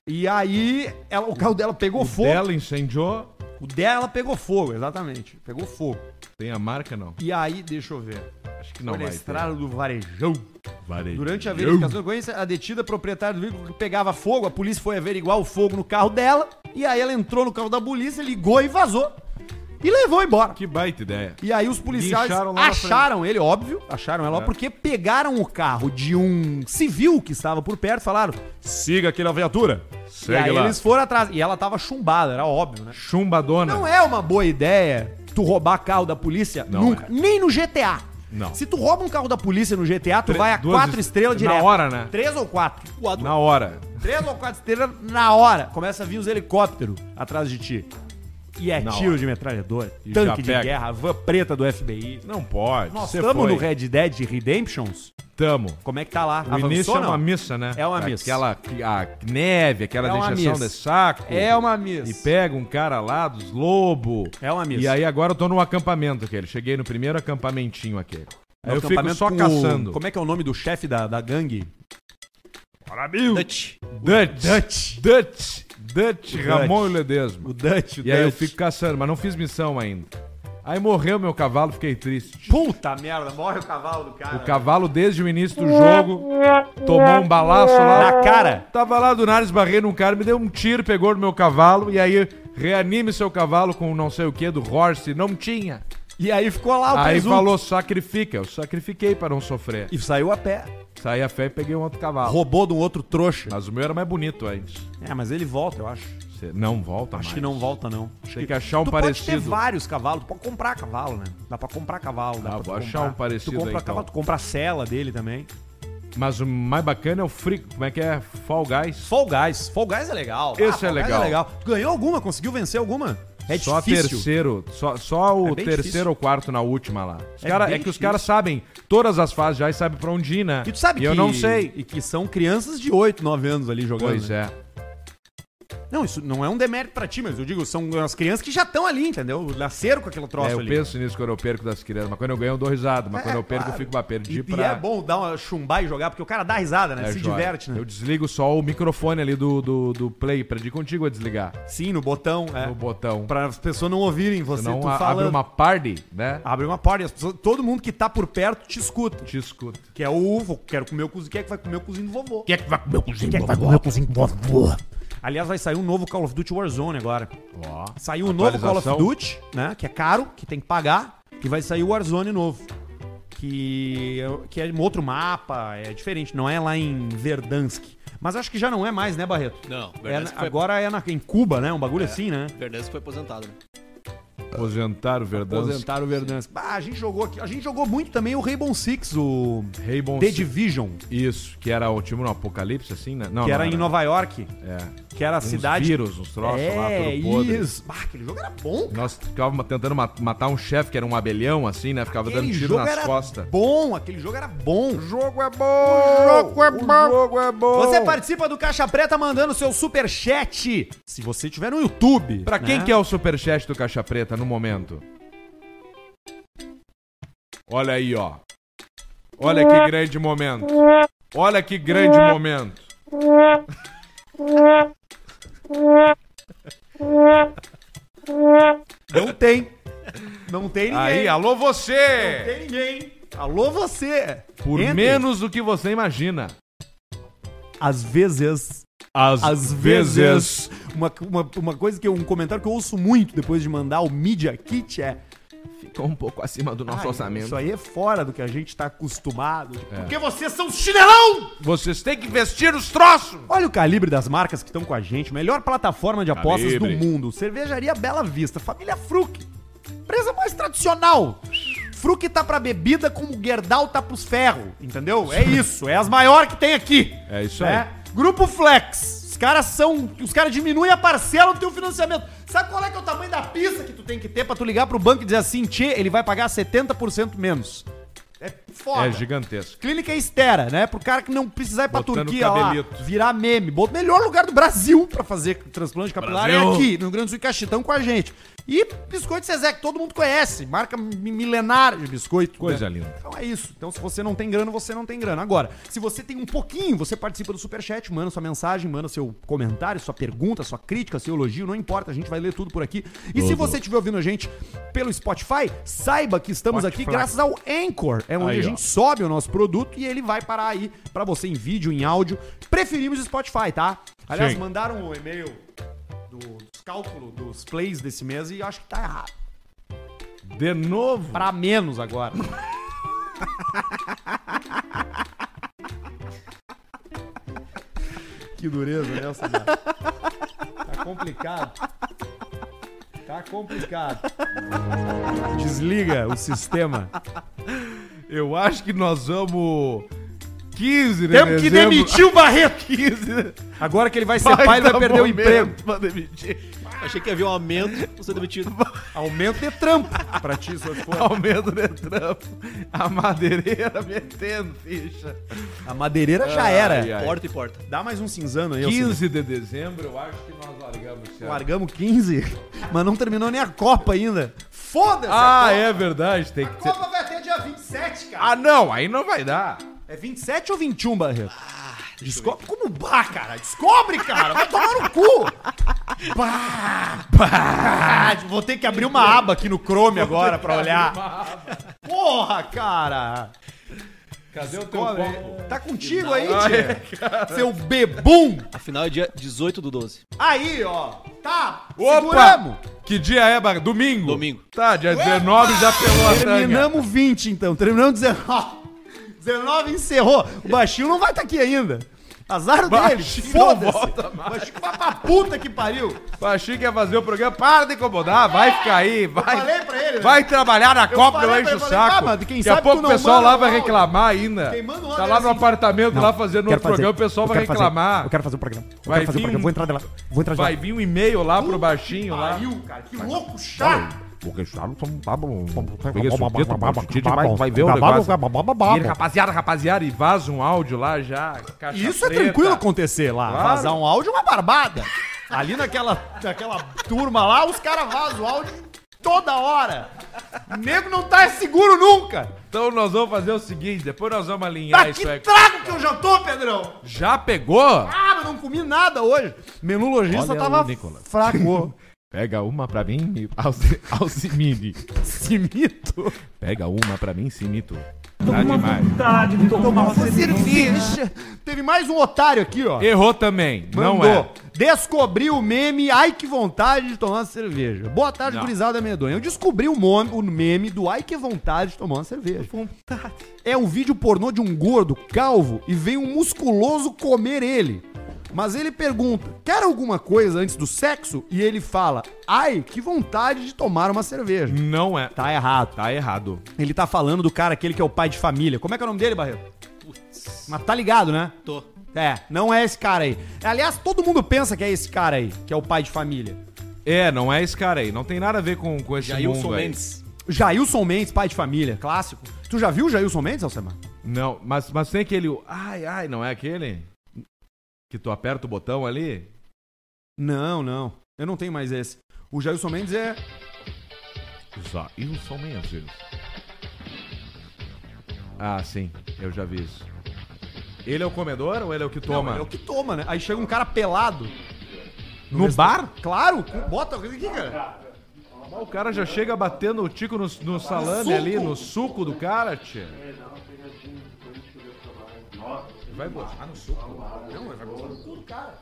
E aí, ela- o carro dela pegou O fogo. dela incendiou. O dela pegou fogo, exatamente. Pegou fogo. Tem a marca, não? E aí, deixa eu ver. Acho que não vai estrada do Varejão. ter. Varejão. Durante a verificação a detida proprietária do veículo que pegava fogo, a polícia foi averiguar o fogo no carro dela. E aí ela entrou no carro da polícia, ligou e vazou. E levou embora. Que baita ideia. E aí os policiais Guincharam lá na acharam ele, óbvio, acharam ela, É. porque pegaram o carro de um civil que estava por perto e falaram, siga aqui na viatura. Segue e aí lá. eles foram atrás. E ela tava chumbada, era óbvio, né? Chumbadona. Não é uma boa ideia tu roubar carro da polícia Não nunca. é. Nem no GTA. Não. Se tu rouba um carro da polícia no GTA, tu Tre- vai a duas quatro est- estrelas na direto. hora, né? Três ou quatro. Na hora. Três ou quatro estrelas na hora. Começa a vir os helicópteros atrás de ti. E é Na tiro hora. de metralhadora, E tanque de pega. guerra, van preta do FBI. Não pode. Nós estamos foi. no Red Dead Redemptions. Tamo. Como é que tá lá? O início é não? uma missa, né? É uma missa. Aquela a neve, aquela É uma missa. de saco. É uma missa. E pega um cara lá dos lobos. É uma missa. E aí agora eu tô no acampamento aquele. Cheguei no primeiro acampamentinho aquele. Aí No eu fico acampamento só com o- caçando. Como é que é o nome do chefe da, da gangue? Dutch. Dutch. Dutch. Dutch. Dutch. Ramon Dutch. Ledesma. O Dutch, o E aí eu Dutch. fico caçando, mas não fiz missão ainda. Aí morreu meu cavalo, fiquei triste. Puta merda, morre o cavalo do cara. O cavalo, desde o início do jogo, tomou um balaço lá. Na cara. Tava lá do nada, esbarrei num cara, me deu um tiro, pegou no meu cavalo, e aí reanime seu cavalo com não sei o que do horse. Não tinha. E aí ficou lá o aí presunto. falou, sacrifica. Eu sacrifiquei pra não sofrer. E saiu a pé. Saí a fé e peguei um outro cavalo. Roubou de um outro trouxa. Mas o meu era mais bonito antes. É, mas ele volta, eu acho. Cê não volta Acho mais. que não volta, não. Tem que achar um tu pode ter parecido. vários cavalos, tu pode comprar cavalo, né? Dá pra comprar cavalo. Dá Ah, pra tu vou achar comprar. um parecido Tu compra aí, então. cavalo, tu compra a cela dele também. Mas o mais bacana é o free. Como é que é? Fall Guys. Fall Guys. Fall Guys é legal. Esse é Fall Guys legal. Tu ganhou alguma? Conseguiu vencer alguma? É só difícil. terceiro, só, só o É terceiro difícil. ou quarto na última lá. Os É cara, é que os caras sabem todas as fases já e sabem pra onde ir, né? E tu sabe que... eu não sei. E que são crianças de 8, 9 anos ali jogando. Pois né? é. Não, isso não é um demérito pra ti, mas eu digo, são as crianças que já estão ali, entendeu? Nasceram com aquele troço É, eu ali. penso nisso quando eu perco das crianças. Mas quando eu ganho, eu dou risada. Mas É, quando eu perco, claro. eu fico, bah, perdi E, pra. e é bom dar uma chumbar e jogar, porque o cara dá risada, né? É, Se joia. diverte, né? Eu desligo só o microfone ali do, do, do play. Perdi contigo a desligar. Sim, no botão, é. No botão. Pra as pessoas não ouvirem você Senão tu a- falando. abre uma party, né? Abre uma as pessoas, todo mundo que tá por perto te escuta. Te escuta. Que é o quero comer o cozinho. Quem é que vai comer o cozinho do vovô? Quem é que vai comer o cozinho? Quem é que vai comer o cozinho do vovô? Aliás, vai sair um novo Call of Duty Warzone agora. Ó. Saiu um novo Call of. Duty, né? Que é caro, que tem que pagar. E vai sair o Warzone novo. Que, é- que é um outro mapa, é diferente. Não é lá em Verdansk. Mas acho que já não é mais, né, Barreto? Não, É Verdansk na- foi, agora é na- em Cuba, né? Um bagulho assim, né? Verdansk foi aposentado, né? Aposentaram o Verdansk. Aposentaram o Verdansk. Ah, a gente jogou aqui. A gente jogou muito também o Rainbow Six, o Rainbow The Six. Division, Isso, que era o time no apocalipse, assim, né? Não, que não era em Nova York, É. que era a Uns cidade. vírus, uns troços lá, é, tudo podre. isso. Ah, aquele jogo era bom. Nós ficávamos tentando ma- matar um chefe que era um abelhão, assim, né? Ficava Aquele dando tiro jogo nas era costas. bom, aquele jogo era bom. O jogo é bom! O jogo é bom! O jogo é bom! Você participa do Caixa Preta mandando seu superchat. Se você estiver no YouTube. Pra quem né? que é o superchat do Caixa Preta no momento? Olha aí, ó. Olha que grande momento. Olha que grande momento. Não tem. Não tem ninguém. Aí, alô Não você! tem ninguém. Alô você. Por Entre. menos do que você imagina. Às vezes. Às, Às vezes. Uma, uma, uma coisa que eu, um comentário que eu ouço muito depois de mandar o Media Kit é. Ficou um pouco acima do nosso "Ai, orçamento. Isso aí é fora do que a gente tá acostumado. É. Porque vocês são chinelão! Vocês têm que vestir os troços! Olha o calibre das marcas que estão com a gente. Melhor plataforma de apostas Calibre. do mundo. Cervejaria Bela Vista. Família Fruc. Empresa mais tradicional. Fruc tá pra bebida como Gerdau tá pros ferros. Entendeu? É isso. É as maiores que tem aqui. É isso né? Grupo Flex. Os caras são. Os caras diminuem a parcela do teu financiamento. Sabe qual é que é o tamanho da pista que tu tem que ter pra tu ligar pro banco e dizer assim, tchê, ele vai pagar 70% menos. É foda. É gigantesco. Clínica Estera, né? Pro cara que não precisar ir pra Botando Turquia lá, virar meme. Melhor lugar do Brasil pra fazer transplante capilar é Brasil. aqui, no Rio Grande do Sul e Caxitão com a gente. E Biscoito Zezé, que todo mundo conhece. Marca mi- milenar de biscoito. Coisa né? linda. Então é isso. Então se você não tem grana, você não tem grana. Agora, se você tem um pouquinho, você participa do Superchat, manda sua mensagem, manda seu comentário, sua pergunta, sua crítica, seu elogio, não importa, a gente vai ler tudo por aqui. E se você estiver ouvindo a gente pelo Spotify, saiba que estamos aqui Spotify. graças ao Anchor. É onde Aí, a ó. gente sobe o nosso produto e ele vai parar aí pra você em vídeo, em áudio. Preferimos o Spotify, tá? Aliás, Sim. mandaram o e-mail do- dos cálculos dos plays desse mês e acho que tá errado. De novo. Pra menos agora. que dureza, né, Samara? Tá complicado. Tá complicado. Desliga o sistema. Eu acho que nós vamos. 15 de Temos que dezembro. demitir o Barreto. 15. Agora que ele vai ser pai, ele vai perder o emprego. Pra demitir. Achei que havia um aumento, você demitido. Aumento de trampo pra ti, se for. Aumento de trampo. A madeireira metendo ficha. A madeireira já era. Ai, ai. Porta e porta. Dá mais um cinzano aí, Alcino. 15 de dezembro, eu acho que nós largamos ano. Largamos 15, mas não terminou nem a Copa ainda. Foda-se! Ah, a Copa. é verdade. Tem A que ter... Copa vai até dia 27, cara. Ah, não, aí não vai dar. É 27 ou 21, Barreto? Descobre como bah, cara. Descobre, cara. Vai tomar no cu. Bah, bah. Vou ter que abrir uma aba aqui no Chrome agora pra olhar. Porra, cara. Cadê o teu Descobre. copo? Tá contigo aí, tio? Seu bebum. Afinal é dia 18 do 12. Aí, ó. Tá. Opa! Seguramos. Que dia é, Bar? Domingo? Domingo. Tá, dia 19 já pelou a tanga. Terminamos 20, então. Terminamos 19. 19 encerrou. O baixinho não vai estar aqui ainda. Azar dele. Não Foda-se. O baixinho vai pra puta que pariu. Baixinho quer fazer o programa, para de incomodar, vai ficar aí, vai. falei pra ele, né? Vai trabalhar na Copa, falei não pra enche o saco. ah, mas quem Daqui a pouco o não pessoal lá o vai reclamar ainda. Quem manda o Tá áudio lá é no assim. apartamento lá fazendo outro programa, o pessoal vai reclamar. Eu quero fazer um programa. Eu Vai quero fazer um vir programa. um- Vou entrar de lá. Vou entrar de lá. Vai vir um e-mail lá pro baixinho lá. Pariu, cara. Que louco chato. Porque chato tá bom. Vai, vai ver o negócio. E ele, rapaziada, rapaziada, e vaza um áudio lá já. Isso é tranquilo acontecer lá. Claro. Vazar um áudio é uma barbada. Ali naquela, naquela turma lá, os caras vazam o áudio toda hora. O nego não tá seguro nunca. Então nós vamos fazer o seguinte, depois nós vamos alinhar Tá isso que aí. trago que eu já tô, Pedrão. Já pegou? Ah, eu não comi nada hoje. Menu Olha tava o fraco. Pega uma pra mim, Alci- Alcimide. Simito. Pega uma pra mim, Simito. Tá demais. Tomar uma cerveja. Teve mais um otário aqui, ó. Errou também, não é. Descobri o meme, ai que vontade de tomar uma cerveja. Boa tarde, Não. gurizada medonha. Eu descobri o, mome- o meme do ai que vontade de tomar uma cerveja. Vontade. É um vídeo pornô de um gordo calvo e vem um musculoso comer ele. Mas ele pergunta: quer alguma coisa antes do sexo? E ele fala: ai, que vontade de tomar uma cerveja. Não é. Tá errado. Tá errado. Ele tá falando do cara aquele que é o pai de família. Como é que é o nome dele, Barreto? Mas tá ligado, né? Tô. É, não é esse cara aí. Aliás, todo mundo pensa que é esse cara aí, que é o pai de família. É, não é esse cara aí. Não tem nada a ver com, com esse Jailson mundo aí. Mendes. Jailson Mendes, pai de família, clássico. Tu já viu o Jailson Mendes, Alcemar? Não, mas, mas tem aquele... Ai, ai, não é aquele? Que tu aperta o botão ali? Não, não. Eu não tenho mais esse. O Jailson Mendes é. Jailson Mendes. Ah, sim. Eu já vi isso. Ele é o comedor ou ele é o que toma? Não, é o que toma, né? Aí chega um cara pelado. No bar? Claro, bota aqui, cara. O cara já chega batendo o tico no, no salame ali, no suco do cara, tia. Vai botar no suco? Não, ele vai botar no cu do cara.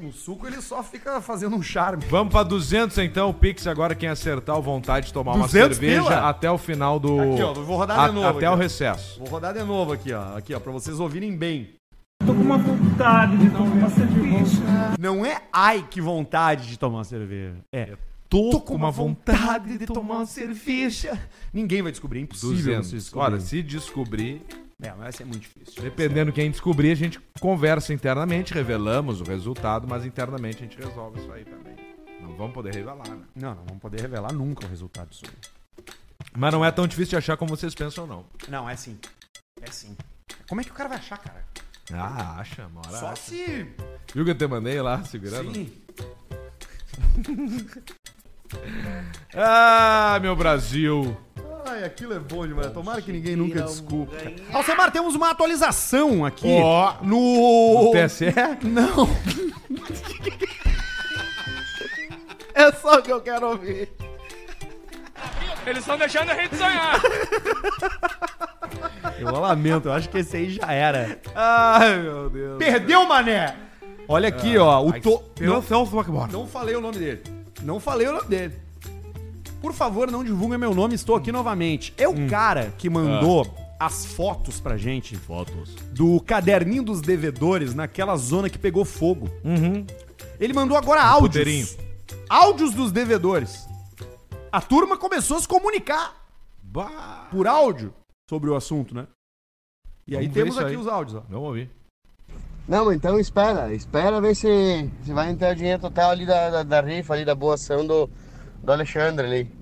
No suco ele só fica fazendo um charme. Vamos pra 200 então, o Pix agora quem acertar o vontade de tomar uma 200 cerveja pila? até o final do... Aqui, ó, vou rodar de a- novo Até aqui, o ó. recesso. Vou rodar de novo aqui, ó. Aqui, ó, pra vocês ouvirem bem. Tô com uma vontade de tomar uma cerveja. Não é ai que vontade de tomar cerveja. É. Tô, com uma vontade de tomar uma cerveja. Ninguém vai descobrir, é impossível vocês 200. descobrirem. Olha, se descobrir, É, mas vai ser muito difícil. dependendo quem descobrir, a gente conversa internamente, revelamos o resultado, mas internamente a gente resolve isso aí também. Não vamos poder revelar, né? Não, não vamos poder revelar nunca o resultado disso aí. Mas não é tão difícil de achar como vocês pensam, não. Não, é sim. É sim. Como é que o cara vai achar, cara? Ah, acha, uma hora Só acha. se. Viu que eu te mandei lá, segurando? Sim. Ah, meu Brasil. Ai, aquilo é bom demais. Tomara que ninguém nunca desculpe. cara. Alcemar, temos uma atualização aqui Ó. no. O TSE? Não. é só o que eu quero ouvir. Eles estão deixando a gente sonhar. Eu lamento, eu acho que esse aí já era. Ai, meu Deus. Perdeu, mané! Olha aqui, ó. O to... Não, Celso Blackmore. não falei o nome dele. Não falei o nome dele. Por favor, não divulga meu nome, estou aqui novamente. É o cara que mandou as fotos pra gente. Fotos. do caderninho dos devedores naquela zona que pegou fogo. Uhum. Ele mandou agora áudios. puteirinho. Áudios dos devedores. A turma começou a se comunicar Bah. por áudio sobre o assunto, né? E aí Vamos ver temos aqui aí. os áudios, ó. Vamos ouvir. Não, então espera, espera ver se, se vai entrar o dinheiro total ali da, da, da rifa, ali da boa ação do, do Alexandre ali.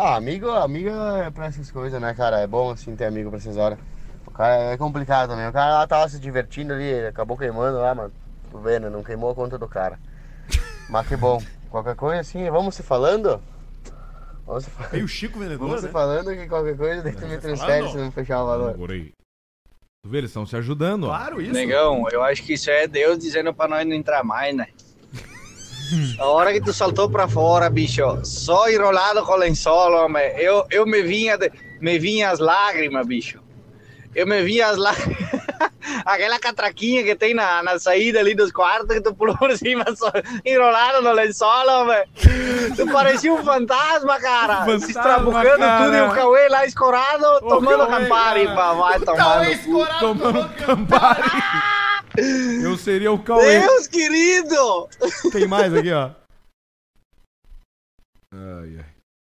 Ah, amigo, amigo é pra essas coisas, né, cara? É bom assim ter amigo pra essas horas. O cara é complicado também. O cara lá tava se divertindo ali, ele acabou queimando lá, mano. Tu vê, né? Não queimou a conta do cara. Mas que bom. Qualquer coisa assim, vamos se falando? Vamos se, fa- Veio o Chico Vendedor, vamos se né? falando que qualquer coisa daí tu me transfere se não fechar o valor. Agorei. Tu vê, eles estão se ajudando, ó. Claro, isso. Negão, eu acho que isso é Deus dizendo pra nós não entrar mais, né? A hora que tu saltou pra fora, bicho, só enrolado com lençol, homem, eu, eu me vinha, de- me vinha as lágrimas, bicho. Eu me vinha as lágrimas. Aquela catraquinha que tem na, na saída ali dos quartos que tu pulou por cima, só enrolado no lençol, homem. Tu parecia um fantasma, cara. se Fantasma, estrabucando cara. tudo e o Cauê lá escorado, tomando Cauê, Campari, cara. pá, vai tomar no cu. Tomando Campari. Eu seria o Cauê. Deus querido! Tem mais aqui, ó. Ai, ai.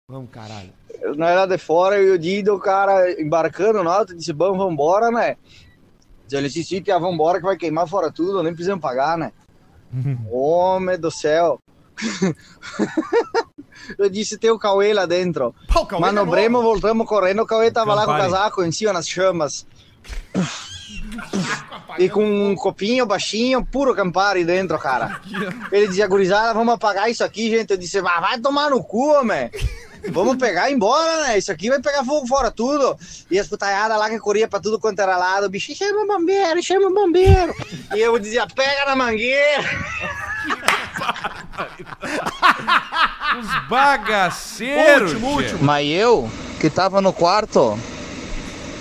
Vamos, caralho. Nós lá de fora e o Dido, o cara embarcando na auto, disse, bom, vambora, né? Ele disse, que vambora que vai queimar fora tudo, nem precisamos pagar, né? Homem do céu. Eu disse, tem o Cauê lá dentro. Pô, o Cauê Manobremos, voltamos correndo, o Cauê tava lá com o casaco em cima nas chamas. E com um copinho baixinho, puro Campari dentro, cara. Ele dizia, gurizada, vamos apagar isso aqui, gente. Eu disse, mas vai tomar no cu, homem. Vamos pegar e ir embora, né? Isso aqui vai pegar fogo fora tudo. E as putaiadas lá que corria pra tudo quanto era lado. O bicho, chama o bombeiro, chama o bombeiro. E eu dizia, pega na mangueira. Os bagaceiros. Último, último. Mas eu, que tava no quarto,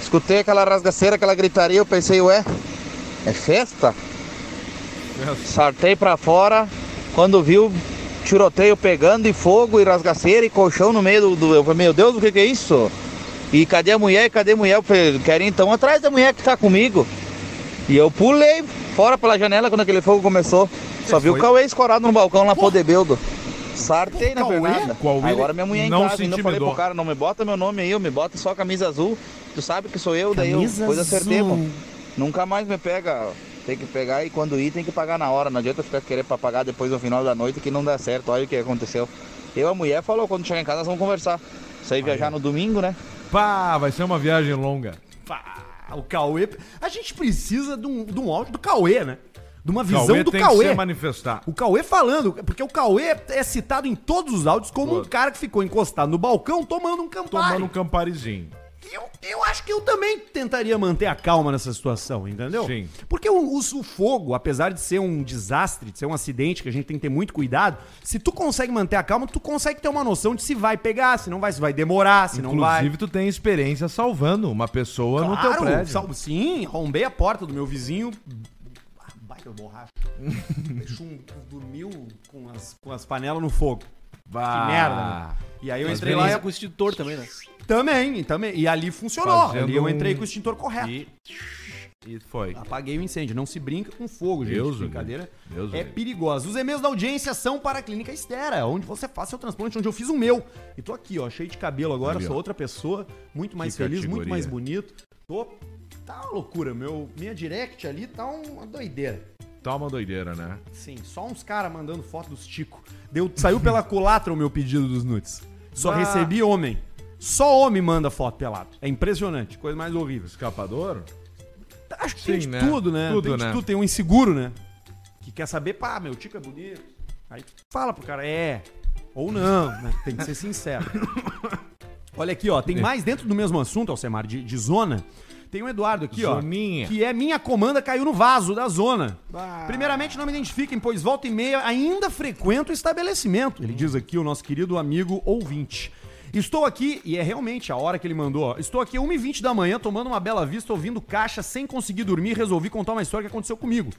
escutei aquela rasgaceira, aquela gritaria, eu pensei, ué, é festa? Sartei pra fora, quando viu tiroteio pegando e fogo e rasgaceira e colchão no meio do, do- eu falei, meu Deus, o que que é isso? E cadê a mulher? Cadê a mulher? Eu falei, quero então atrás da mulher que tá comigo. E eu pulei fora pela janela quando aquele fogo começou. Só vi o Cauê escorado no balcão lá pro Debeldo. Sartei na pernada. Cauê Agora minha mulher em não casa, ainda falei pro cara, não me bota meu nome aí, eu me bota só camisa azul. Tu sabe que sou eu, daí eu Camisa depois azul. acertemos. Nunca mais me pega. Tem que pegar e quando ir tem que pagar na hora. Não adianta ficar querendo pra pagar depois no final da noite que não dá certo. Olha o que aconteceu. Eu, a mulher, falou, quando chegar em casa nós vamos conversar. Saí viajar no domingo, né? Pá, vai ser uma viagem longa. Pá, o Cauê. A gente precisa de um, de um áudio do Cauê, né? De uma visão Cauê do tem que Cauê. se manifestar. O Cauê falando, porque o Cauê é citado em todos os áudios como um cara que ficou encostado no balcão tomando um Campari. Tomando um camparizinho. Eu, eu acho que eu também tentaria manter a calma nessa situação, entendeu? Sim. Porque o, o, o fogo, apesar de ser um desastre, de ser um acidente que a gente tem que ter muito cuidado, se tu consegue manter a calma, tu consegue ter uma noção de se vai pegar, se não vai, se vai demorar, se não vai. Inclusive, tu tem experiência salvando uma pessoa no teu prédio. sim, arrombei a porta do meu vizinho. Ah, Baita borracha. Chum, dormiu com as, com as panelas no fogo. Bah. Que merda, né? E aí eu Mas entrei lá. beleza com o extintor também, né? Também, também. E ali funcionou. Fazendo ali eu entrei com o extintor correto. E... e foi. Apaguei o incêndio. Não se brinca com fogo, gente. Deus Brincadeira Deus é perigosa. Os e-mails da audiência são para a Clínica Estera, onde você faz seu transplante, onde eu fiz o meu. E tô aqui, ó, cheio de cabelo agora, sou outra pessoa, muito mais Que feliz, muito categoria. mais bonito. Tô. Tá uma loucura, meu. Minha direct ali tá uma doideira. Tá uma doideira, né? Sim, só uns caras mandando foto dos Tico. Deu, saiu pela culatra o meu pedido dos nudes. Só Ah. recebi homem. Só homem manda foto pelado. É impressionante, coisa mais horrível. Escapador? Acho que Sim, tem de né? tudo, né? Tudo, tem de né? tudo. Tem um inseguro, né? Que quer saber, pá, meu tico é bonito. Aí tu fala pro cara, é. Ou não, né? Tem que ser sincero. Olha aqui, ó. Tem mais dentro do mesmo assunto, Alcemar, de, de zona. Tem um Eduardo aqui, Zoninha. ó. Que é minha comanda caiu no vaso da zona. Primeiramente, não me identifiquem, pois volta e meia ainda frequento o estabelecimento. Ele diz aqui, o nosso querido amigo ouvinte. Estou aqui, e é realmente a hora que ele mandou, ó. Estou aqui 1h20 da manhã, tomando uma bela vista, ouvindo caixa, sem conseguir dormir, resolvi contar uma história que aconteceu comigo.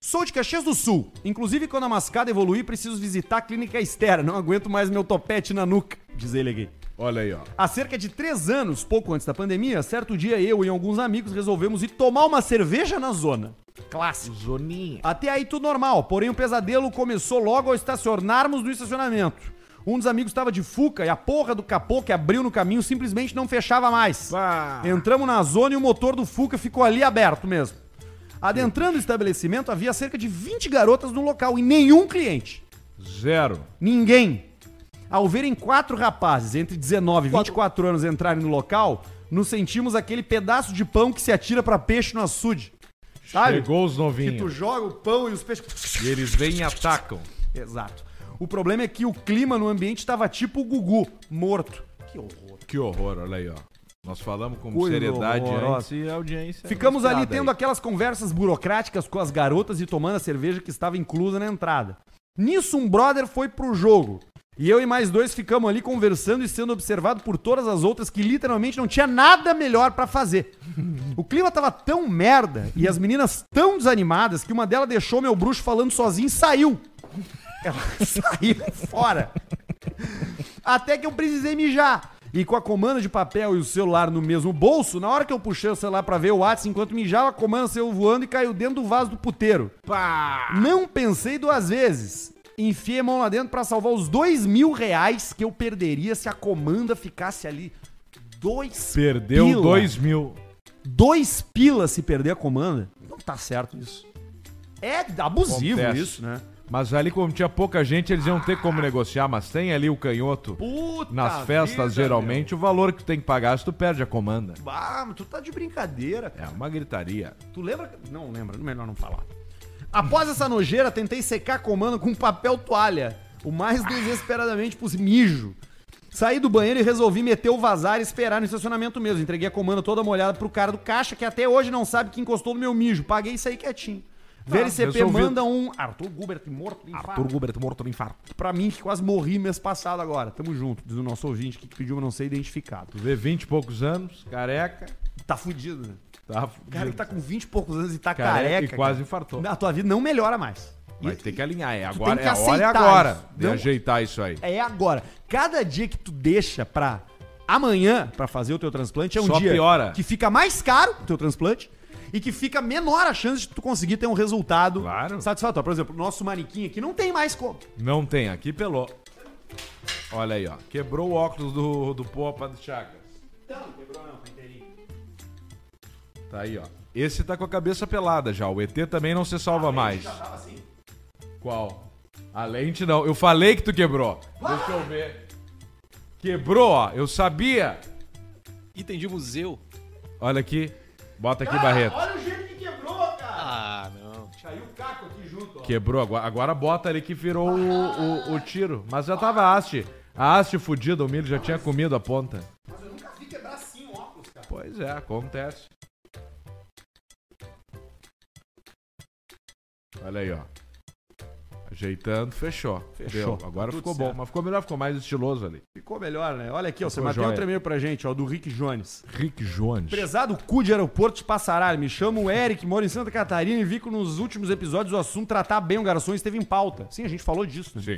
Sou de Caxias do Sul. Inclusive, quando a mascada evoluir, preciso visitar a clínica Estera. Não aguento mais meu topete na nuca, diz ele aqui. Olha aí, ó. Há cerca de três anos, pouco antes da pandemia, certo dia eu e alguns amigos resolvemos ir tomar uma cerveja na zona. Clássico. Zoninha. Até aí tudo normal, porém o pesadelo começou logo ao estacionarmos no estacionamento. Um dos amigos estava de fuca e a porra do capô que abriu no caminho simplesmente não fechava mais. Entramos na zona e o motor do Fuca ficou ali aberto mesmo. Adentrando o estabelecimento, havia cerca de 20 garotas no local e nenhum cliente. Zero. Ninguém. Ao verem quatro rapazes entre 19 e 24 anos entrarem no local, nos sentimos aquele pedaço de pão que se atira pra peixe no açude. Sabe? Chegou os Que tu novinhos. joga o pão e os peixes. E eles vêm e atacam. Exato. O problema é que o clima no ambiente estava tipo o Gugu, morto. Que horror. Que horror, olha aí, ó. Nós falamos com Coisa seriedade horrorosa. antes e a audiência. Ficamos ali tendo aí. aquelas conversas burocráticas com as garotas e tomando a cerveja que estava inclusa na entrada. Nisso, um brother foi pro jogo. E eu e mais dois ficamos ali conversando e sendo observado por todas as outras que literalmente não tinha nada melhor pra fazer. O clima tava tão merda e as meninas tão desanimadas que uma delas deixou meu bruxo falando sozinho e saiu. Ela saiu fora. Até que eu precisei mijar. E com a comanda de papel e o celular no mesmo bolso, na hora que eu puxei o celular pra ver o WhatsApp enquanto mijava, a comanda saiu voando e caiu dentro do vaso do puteiro. Não pensei duas vezes. Enfiei a mão lá dentro pra salvar os dois mil reais que eu perderia se a comanda ficasse ali. Dois Perdeu pila. dois mil. Dois pilas se perder a comanda. Não tá certo isso. É abusivo Acontece. isso, né? Mas ali, como tinha pouca gente, eles iam ter como negociar. Mas tem ali o canhoto. Puta Nas festas, vida, geralmente, o valor que tu tem que pagar se tu perde a comanda. meu. Ah, mas tu tá de brincadeira, cara. É uma gritaria. Tu lembra? Não lembra, melhor não falar. Após essa nojeira, tentei secar a comanda com papel toalha. O mais desesperadamente possível. Mijo. Saí do banheiro e resolvi meter o vazar e esperar no estacionamento mesmo. Entreguei a comanda toda molhada pro cara do caixa, que até hoje não sabe que encostou no meu mijo. Paguei e saí quietinho. VLCP resolvido. manda um Arthur Gubert morto de infarto. Gubert morto no infarto. Pra mim, que quase morri mês passado agora. Tamo junto, diz o nosso ouvinte que pediu pra não ser identificado. Tu vê 20 e poucos anos, careca. Tá fudido, né? Tá O cara que tá com 20 e poucos anos e tá Careca careca. e quase cara, infartou. A tua vida não melhora mais. Vai ter que alinhar. É agora, tem que é hora é agora isso. de Não- ajeitar isso aí. É agora. Cada dia que tu deixa pra amanhã pra fazer o teu transplante é um Só dia piora. que fica mais caro o teu transplante e que fica menor a chance de tu conseguir ter um resultado Claro. satisfatório. Por exemplo, o nosso manequim aqui não tem mais como. Não tem, aqui pelou. Olha aí, ó. Quebrou o óculos do, do Popa de Chagas. Não, quebrou não, tá inteirinho. Tá aí, ó. Esse tá com a cabeça pelada já. O ET também não se salva mais. Tava assim. Qual? A lente não. Eu falei que tu quebrou. Deixa eu ver. Quebrou, ó. Eu sabia. Item de museu. Olha aqui. Bota aqui, Barreto. Olha o jeito que quebrou, cara. Ah, não. Caiu o caco aqui junto, ó. Quebrou. Agora, agora bota ali que virou o, o, o tiro. Mas já tava a haste. A haste fudida, o milho já tinha comido a ponta. Mas eu nunca vi quebrar assim o óculos. Pois é, acontece. Olha aí, ó. Ajeitando, fechou. Fechou. Deu. Agora Tudo ficou certo. bom, mas ficou melhor, ficou mais estiloso ali. Ficou melhor, né? Olha aqui, ó. Você joia. outro e-mail pra gente, ó, do Rick Jones. Rick Jones. Prezado cu de aeroporto de Passaralho, me chamo Eric, moro em Santa Catarina e vi que nos últimos episódios o assunto tratar bem o garçom esteve em pauta. Sim, a gente falou disso, né? Sim.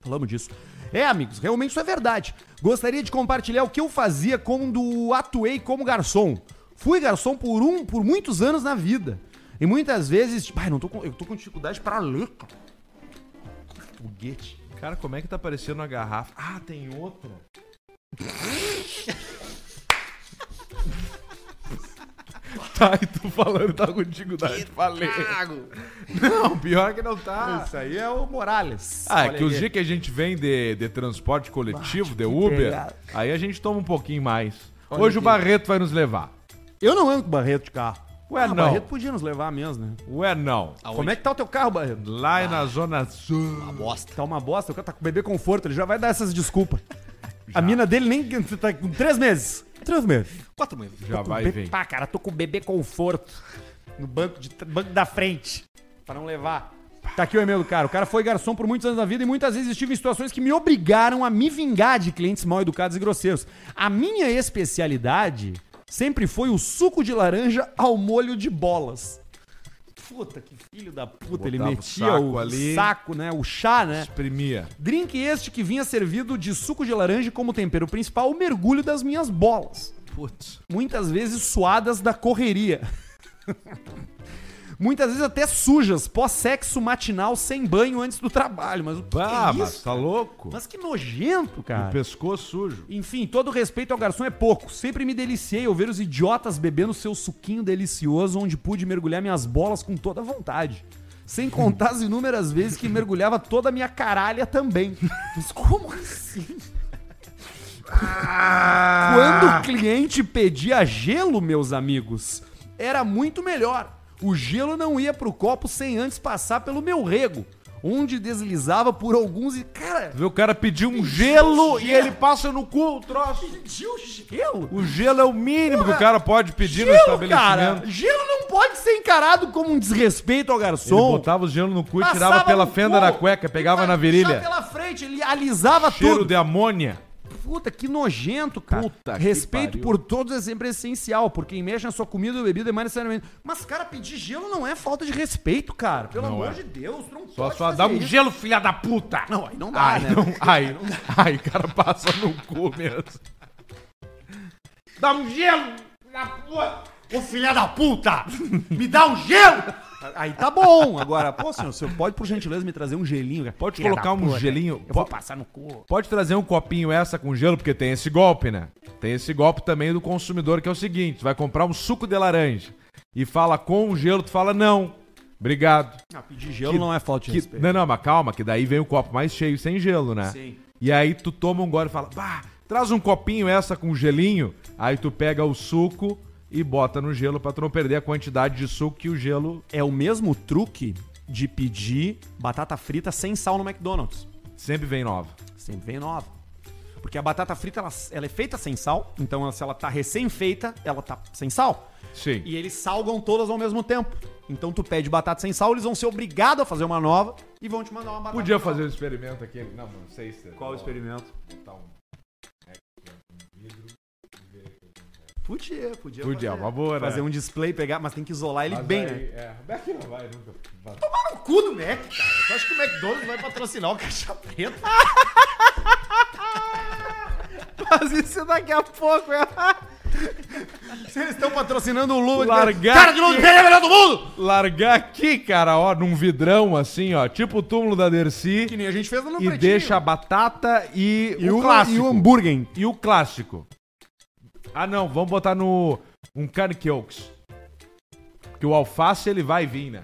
Falamos disso. É, amigos, realmente isso é verdade. Gostaria de compartilhar o que eu fazia quando atuei como garçom. Fui garçom por um, por muitos anos na vida. E muitas vezes, tipo, ai, não tô com, eu tô com dificuldade pra ler, cara. Foguete. Cara, como é que tá aparecendo a garrafa? Ah, tem outra. tá, e tu falando tá com dificuldade. Falei. Não, pior que não tá. Isso aí é o Morales. Ah, é Olha que os aí. dias que a gente vem de, de transporte coletivo, de que Uber, aí a gente toma um pouquinho mais. Olha Hoje o aqui. Barreto vai nos levar. Eu não ando com Barreto de carro. Ué, Ah, não. Barreto podia nos levar mesmo, né? Ué, não. Como é que tá o teu carro, Barreto? Lá na Zona Sul. Uma bosta. Tá uma bosta, o cara tá com bebê conforto, ele já vai dar essas desculpas. A mina dele nem tá com três meses. Três meses. Quatro meses. Já vai bebê- vir. Pá, cara, tô com bebê conforto no banco, de, banco da frente, pra não levar. Tá aqui o e-mail do cara. O cara foi garçom por muitos anos da vida e muitas vezes estive em situações que me obrigaram a me vingar de clientes mal educados e grosseiros. A minha especialidade sempre foi o suco de laranja ao molho de bolas. Puta, que filho da puta. Ele Botava o metia saco o ali. saco, né? O chá, né? Exprimia. Drink este que vinha servido de suco de laranja como tempero principal, o mergulho das minhas bolas. Putz. Muitas vezes suadas da correria. Muitas vezes até sujas, pós-sexo matinal, sem banho antes do trabalho. Mas o que Ah, é mas isso? tá louco? Mas que nojento, O cara. pescoço sujo. Enfim, todo respeito ao garçom é pouco. Sempre me deliciei ao ver os idiotas bebendo seu suquinho delicioso, onde pude mergulhar minhas bolas com toda a vontade. Sem contar as inúmeras vezes que mergulhava toda a minha caralha também. Mas como assim? Quando o cliente pedia gelo, meus amigos, era muito melhor. O gelo não ia pro copo sem antes passar pelo meu rego, onde deslizava por alguns e. Cara, Vê o cara pedir um gelo e ele passa no cu o troço. pediu gelo? O gelo é o mínimo que o cara pode pedir no Gelo, estabelecimento. cara! Gelo não pode ser encarado como um desrespeito ao Ele garçom. botava o gelo no cu e tirava pela no fenda cu, da cueca, pegava na virilha. pela frente, ele alisava Cheiro tudo. de amônia. Puta, que nojento, cara. Puta Respeito por todos é sempre essencial, por quem mexe na sua comida ou bebida é mais necessariamente. Mas, cara, pedir gelo não é falta de respeito, cara. Pelo Não amor é. de Deus, tu não Só, pode só dá um isso. gelo, filha da puta. Não, aí não dá, Ai, né? não, ai, ai, o cara passa no cu mesmo. Dá um gelo, filha da puta. Ô filha da puta! Me dá um gelo! Aí tá bom. Agora, pô, senhor, você pode, por gentileza, me trazer um gelinho? cara? Pode Filha colocar da um puta, gelinho? Eu vou Po- passar no cu. Pode trazer um copinho essa com gelo, porque tem esse golpe, né? Tem esse golpe também do consumidor, que é o seguinte: tu vai comprar um suco de laranja e fala com gelo, tu fala não. Obrigado. Ah, pedir gelo Que- não é falta de Que- respeito. não, não, mas calma, que daí vem o copo mais cheio sem gelo, né? Sim. E aí tu toma um gole e fala, bah, traz um copinho essa com gelinho. Aí tu pega o suco e bota no gelo pra tu não perder a quantidade de suco que o gelo É o mesmo truque de pedir batata frita sem sal no McDonald's. sempre vem nova. Sempre vem nova. Porque a batata frita, ela, ela é feita sem sal. Então, ela- se ela tá recém-feita, ela tá sem sal. Sim. E eles salgam todas ao mesmo tempo. Então, tu pede batata sem sal, eles vão ser obrigados a fazer uma nova e vão te mandar uma batata Podia fazer um experimento aqui. Não, não sei se. Qual o experimento? Botar um- Podia, podia. Podia, fazer. uma boa, né? Fazer um display, pegar, mas tem que isolar ele Mas bem, né? É, o Beck não vai nunca. Tomar no cu do Mac, cara. Tu acha que o McDonald's vai patrocinar o caixa preta? Mas isso daqui a pouco é. Se eles estão patrocinando o Lula, Largar cara de novo, é melhor do mundo! Largar aqui, cara, ó, num vidrão assim, ó, tipo o túmulo da Dercy. Que nem a gente fez no E Pretinho. deixa a batata e, e o, o, clássico. e o hambúrguer. E o clássico. Ah, não, vamos botar no um Canicokes. Porque o alface ele vai vir, né?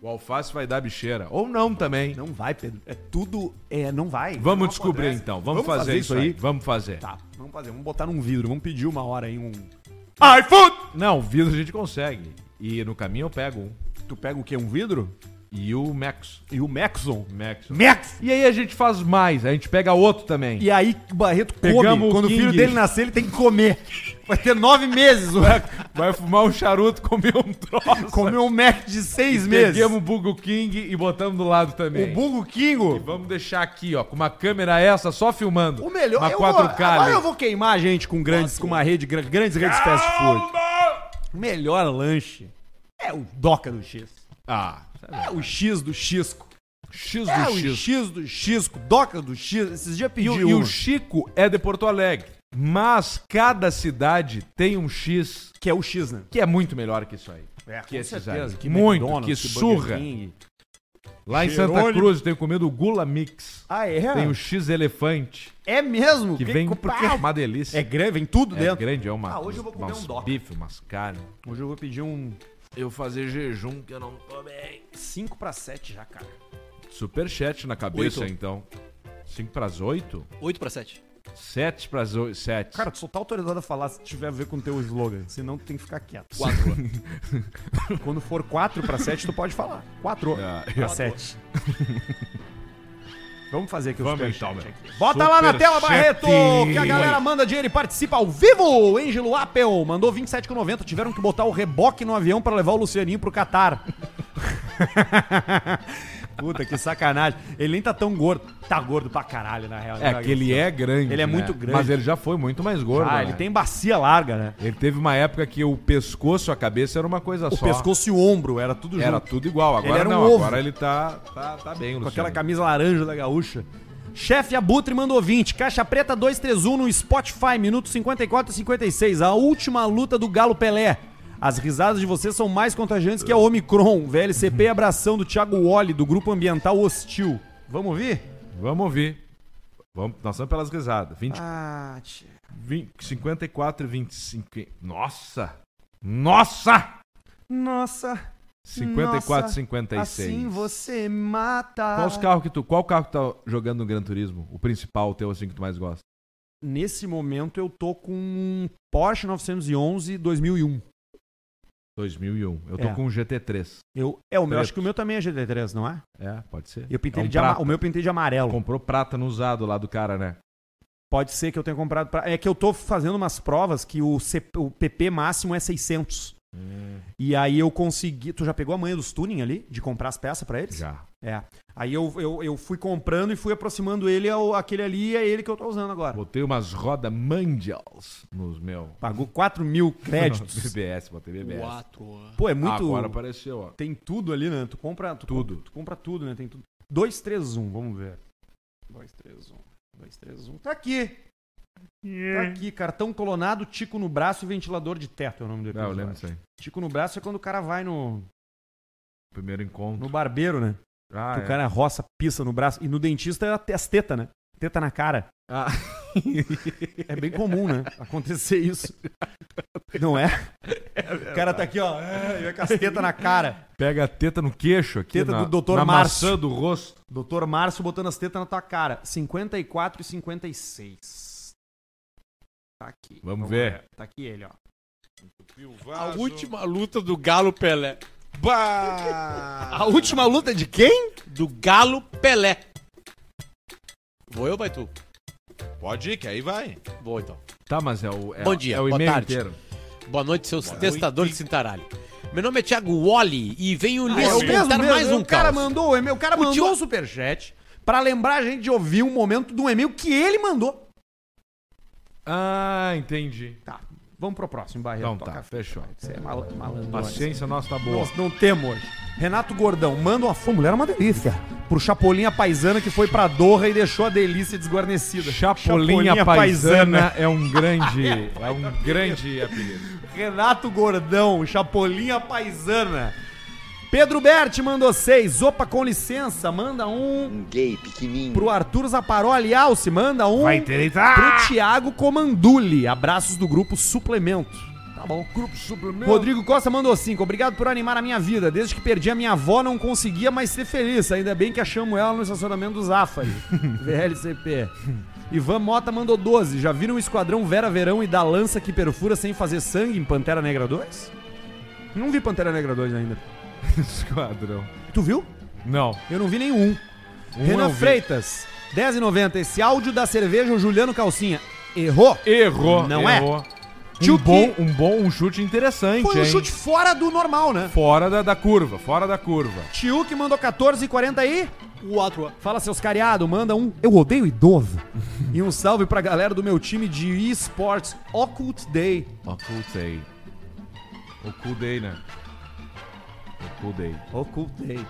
O alface vai dar bicheira. Ou não também. Não vai, Pedro. É tudo. É, não vai. Vamos Não descobrir acontece. então. Vamos, fazer, isso aí. Vamos fazer. Tá, vamos fazer. Vamos botar num vidro. Vamos pedir uma hora aí um. iFood! Não, vidro a gente consegue. E no caminho eu pego um. Tu pega o quê? Um vidro? E o Max. E o Maxon. Max. Max! E aí a gente faz mais, a gente pega outro também. E aí o Barreto come. Pegamos o Quando o filho King. dele nascer, ele tem que comer. Vai ter nove meses. O Vai fumar um charuto, comer um troço. Comeu um Mac de seis meses. Pegamos o Bugo King e botamos do lado também. O Bugo E Kingo. vamos deixar aqui, ó, com uma câmera essa, só filmando. O melhor. Uma eu 4K. vou, agora ali. eu vou queimar a gente com grandes, com uma rede, gra- grandes redes de fast food. O melhor lanche é o Doca do X. Ah, É o X do Xisco. X do É o X. X do Xisco, Doca do X. Esses dias E, pedi o- e um. o Chico é de Porto Alegre. Mas cada cidade tem um X Que é o X, né? que é muito melhor que isso aí. É, Que esses certeza. Que Muito, que surra. King. Lá em Santa. Cruz eu tenho comido o Gula Mix. Ah, é? Tem o X Elefante, É mesmo? que vem porque uma delícia. É grande, vem tudo É dentro. grande, é uma. Ah, hoje eu vou comer um doca. bife, umas carnes. Hoje eu vou pedir um Eu fazer jejum que eu não tô bem. 5 pra 7 já, cara. Superchat na cabeça, Oito. então. 5 pras 8? 8 pra 7. 7 pras 7. Cara, tu só tá autorizado a falar se tiver a ver com o teu slogan. Senão tu tem que ficar quieto. 4. Quando for 4 pra 7, tu pode falar. 4 Ah, pra 7. Vamos fazer aqui o Vamos superchat então, meu. Bota lá na tela. Barreto! Que a galera manda dinheiro e participa ao vivo! O Ângelo Apple mandou 27,90. Tiveram que botar o reboque no avião pra levar o Lucianinho pro Catar. Puta, que sacanagem. Ele nem tá tão gordo. Tá gordo pra caralho, na real. É que ele é grande. Ele é né? muito grande. Mas ele já foi muito mais gordo. Ah, né? ele tem bacia larga, né? Ele teve uma época que o pescoço e a cabeça era uma coisa O só. pescoço e o ombro, era tudo Era junto. tudo igual. Agora Ele era um não, ovo. agora ele tá, tá, tá bem, Com Luciano. aquela camisa laranja da gaúcha. Chefe Abutre mandou 20. Caixa Preta 231 no Spotify, minuto 54 e 56. A última luta do Galo Pelé. As risadas de vocês são mais contagiantes que a Omicron. VLCP e abração do Thiago Wally, do Grupo Ambiental Hostil. Vamos ouvir? Vamos ouvir. Vamos, nós estamos pelas risadas. 20, Ah, tia. 20, 54 e 25. Nossa! Nossa! Nossa. 54 nossa, e 56. Assim você mata. Qual os carros que tu, qual carro que tá jogando no Gran Turismo? O principal teu assim que tu mais gosta? Nesse momento eu tô com um Porsche 911 2001. 2001. Eu tô É. com um GT3. Eu, é, o meu, Preto. acho que o meu também é GT3, não é? É, pode ser. Eu pintei É um de ama- prata. o meu eu pintei de amarelo. Comprou prata no usado lá do cara, né? Pode ser que eu tenha comprado pra... É que eu tô fazendo umas provas que o, C- o PP máximo é 600. Hum. E aí eu consegui... Tu já pegou a manha dos tuning ali? De comprar as peças pra eles? Já. É. Aí eu, eu, eu fui comprando e fui aproximando ele ao aquele ali e é ele que eu tô usando agora. Botei umas rodas Mandials nos meus. Pagou 4 mil créditos. BBS, botei BBS. 4. Pô, é muito... Agora apareceu, ó. Tem tudo ali, né? Tu compra... Tu Tudo. Compra, tu compra tudo, né? Tem tudo. 2, 3, 1. Vamos ver. 2, 3, 1. 2, 3, 1. Tá aqui. Tá aqui. Cartão clonado, tico no braço e ventilador de teto é o nome dele. Não, eu lembro disso aí. Tico no braço é quando o cara vai no, Primeiro encontro. no barbeiro, né? Ah, que é. o cara roça, pisa no braço. E no dentista é as tetas, né? Teta na cara. Ah. É bem comum, né? Acontecer isso. Não é? o cara tá aqui, ó. É, e vai com as tetas na cara. Pega a teta no queixo aqui. Teta na, do Dr. na Márcio. maçã do rosto. Doutor Márcio botando as tetas na tua cara. 54 e 56. Tá aqui. Vamos ver. Tá aqui ele, ó. A última luta do Galo Pelé. A última luta de quem? Do Galo Pelé. Vou eu ou vai tu? Pode ir, que aí vai. Vou então. Tá, mas é o, é, Bom dia, é o boa e-mail tarde. inteiro. Boa noite, seus testadores de cintaralho. Meu nome é Thiago Wally e venho lhes é o mesmo, contar mesmo. mais um o cara caos. mandou, o e-mail, o cara O mandou tio- um superchat pra lembrar a gente de ouvir um momento de um e-mail que ele mandou. Ah, entendi. Tá, vamos pro próximo, Barreto. Então tá, fechou. Você é mal, malandro. Paciência nossa tá boa. Nós não temos hoje. Renato Gordão, manda uma fã, mulher é uma delícia. Pro Chapolinha Paisana que foi pra Doha e deixou a delícia desguarnecida. Chapolinha, Paisana é um grande, é um grande apelido. Renato Gordão, Chapolinha Paisana. Pedro Berti mandou seis. Opa, com licença, manda um. Um gay pequenininho. Pro Arthur Zaparoli Alce, manda um. Vai endireitar. Pro Thiago Comanduli. Abraços do grupo Suplemento. Tá bom. Grupo suplemento. Rodrigo Costa mandou cinco. Obrigado por animar a minha vida. Desde que perdi a minha avó, não conseguia mais ser feliz. Ainda bem que achamos ela no estacionamento do Zafari. VLCP. Ivan Mota mandou 12. Já viram o Esquadrão Vera Verão e da lança que perfura sem fazer sangue em Pantera Negra 2? Não vi Pantera Negra 2 ainda. Esquadrão. Tu viu? Não. Eu não vi nenhum. Um Renan eu vi. Freitas, 10,90. Esse áudio da cerveja, o Juliano Calcinha. Errou? Errou. Não é? errou. Um Tio bom, um bom um chute interessante, Foi um hein? chute fora do normal, né? Fora da, da curva, fora da curva. Tio que mandou 14,40 aí. O outro. Fala, seus cariados, manda um. Eu odeio idoso. e um salve pra galera do meu time de esportes Occult Day. Ocultei. Ocultei, né? Ocultei. Occult Day.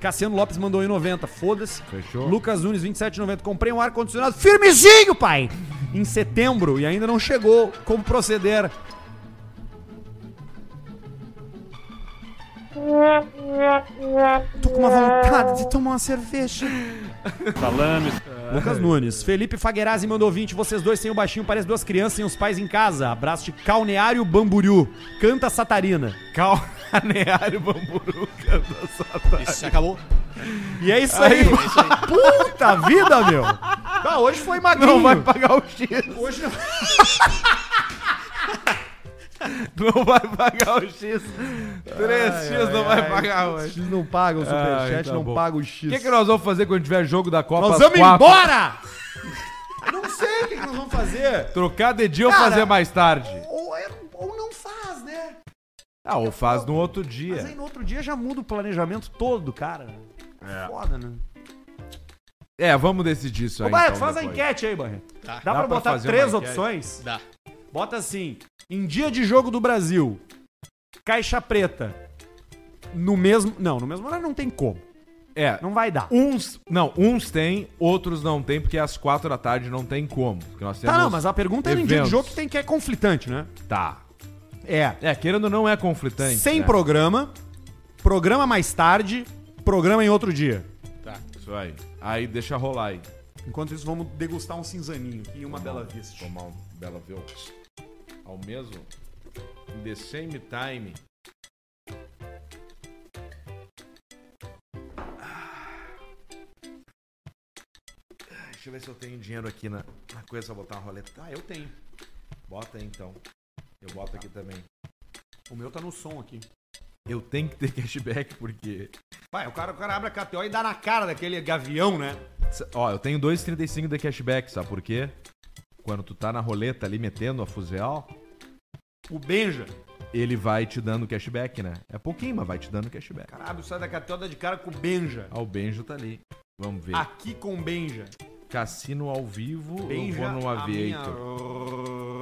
Cassiano Lopes mandou em 90. Foda-se. Fechou? Lucas Nunes, 27,90. Comprei um ar-condicionado firmezinho, pai! Em setembro e ainda não chegou. Como proceder? Tô com uma vontade de tomar uma cerveja. Salames. Lucas Nunes. Felipe Faguerazzi mandou 20. Vocês dois sem o baixinho, parecem duas crianças sem os pais em casa. Abraço de Calneário Bamburiu. Canta Satarina. Calneário Bamburu canta Satanás. Isso acabou. E é isso aí. Puta vida, meu. Ah, hoje foi magrinho. Não vai pagar o X. Hoje não... Não vai pagar o X. 3X não vai pagar hoje. X não paga, o Superchat Ai, tá não bom. paga o O X. que, que nós vamos fazer quando tiver jogo da Copa? Nós vamos quatro? embora! não sei o que, que nós vamos fazer. Trocar de dia ou Cara, fazer mais tarde? Ah, ou faz no outro Mas aí dia. no outro dia já muda o planejamento todo, cara. É. Foda, né? É, vamos decidir isso Ô, aí. Barreto, então, faz a depois. enquete aí, Barreto. Tá. Dá, Dá pra pra botar fazer três enquete? opções? Dá. Bota assim, em dia de jogo do Brasil, caixa preta, no mesmo... Não, no mesmo horário não tem como. É, Não vai dar. uns. Não, uns tem, outros não tem, porque às quatro da tarde não tem como. Porque nós temos Tá, não, mas a pergunta é em dia de eventos. jogo que tem que é conflitante, né? Tá. É. É, querendo ou não é conflitante. Sem né? programa, programa mais tarde, programa em outro dia. Isso aí. Aí deixa rolar aí. Enquanto isso, vamos degustar um cinzaninho e uma Tomar bela vista. Tomar um Bela Vista. Ao mesmo. In the same time. Ah, Deixa eu ver se eu tenho dinheiro aqui na, na coisa pra botar uma roleta. Ah, eu tenho. Bota aí então. Eu boto aqui também. O meu tá no som aqui. Eu tenho que ter cashback porque. Pai, o cara, o cara abre a KTO e dá na cara daquele gavião, né? Ó, eu tenho 2,35 de cashback, sabe por quê? Quando tu tá na roleta ali metendo a fuzel, O Benja. ele vai te dando cashback, né? É pouquinho, mas vai te dando cashback. Caralho, sai da KTO, dá de cara com o Benja. Ah, o Benjo tá ali. Vamos ver. Aqui com o Benja. Cassino ao vivo, Benja, eu vou no a minha Aviator.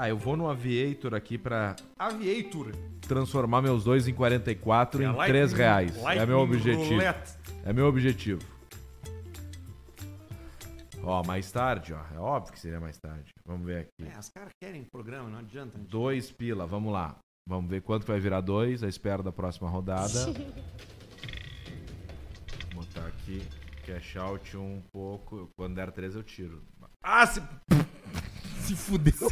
Ah, eu vou no Aviator aqui pra Aviator. transformar meus dois em 44 em É, 3 lightning- reais. É lightning meu objetivo. roulette. É meu objetivo. Ó, mais tarde, ó. É óbvio que seria mais tarde. Vamos ver aqui. É, os caras querem programa, não adianta. gente. Dois pila, vamos lá. Vamos ver quanto vai virar dois, à espera da próxima rodada. Vou botar aqui. Cash out um pouco. Quando der três eu tiro. Ah, se. Se fudeu.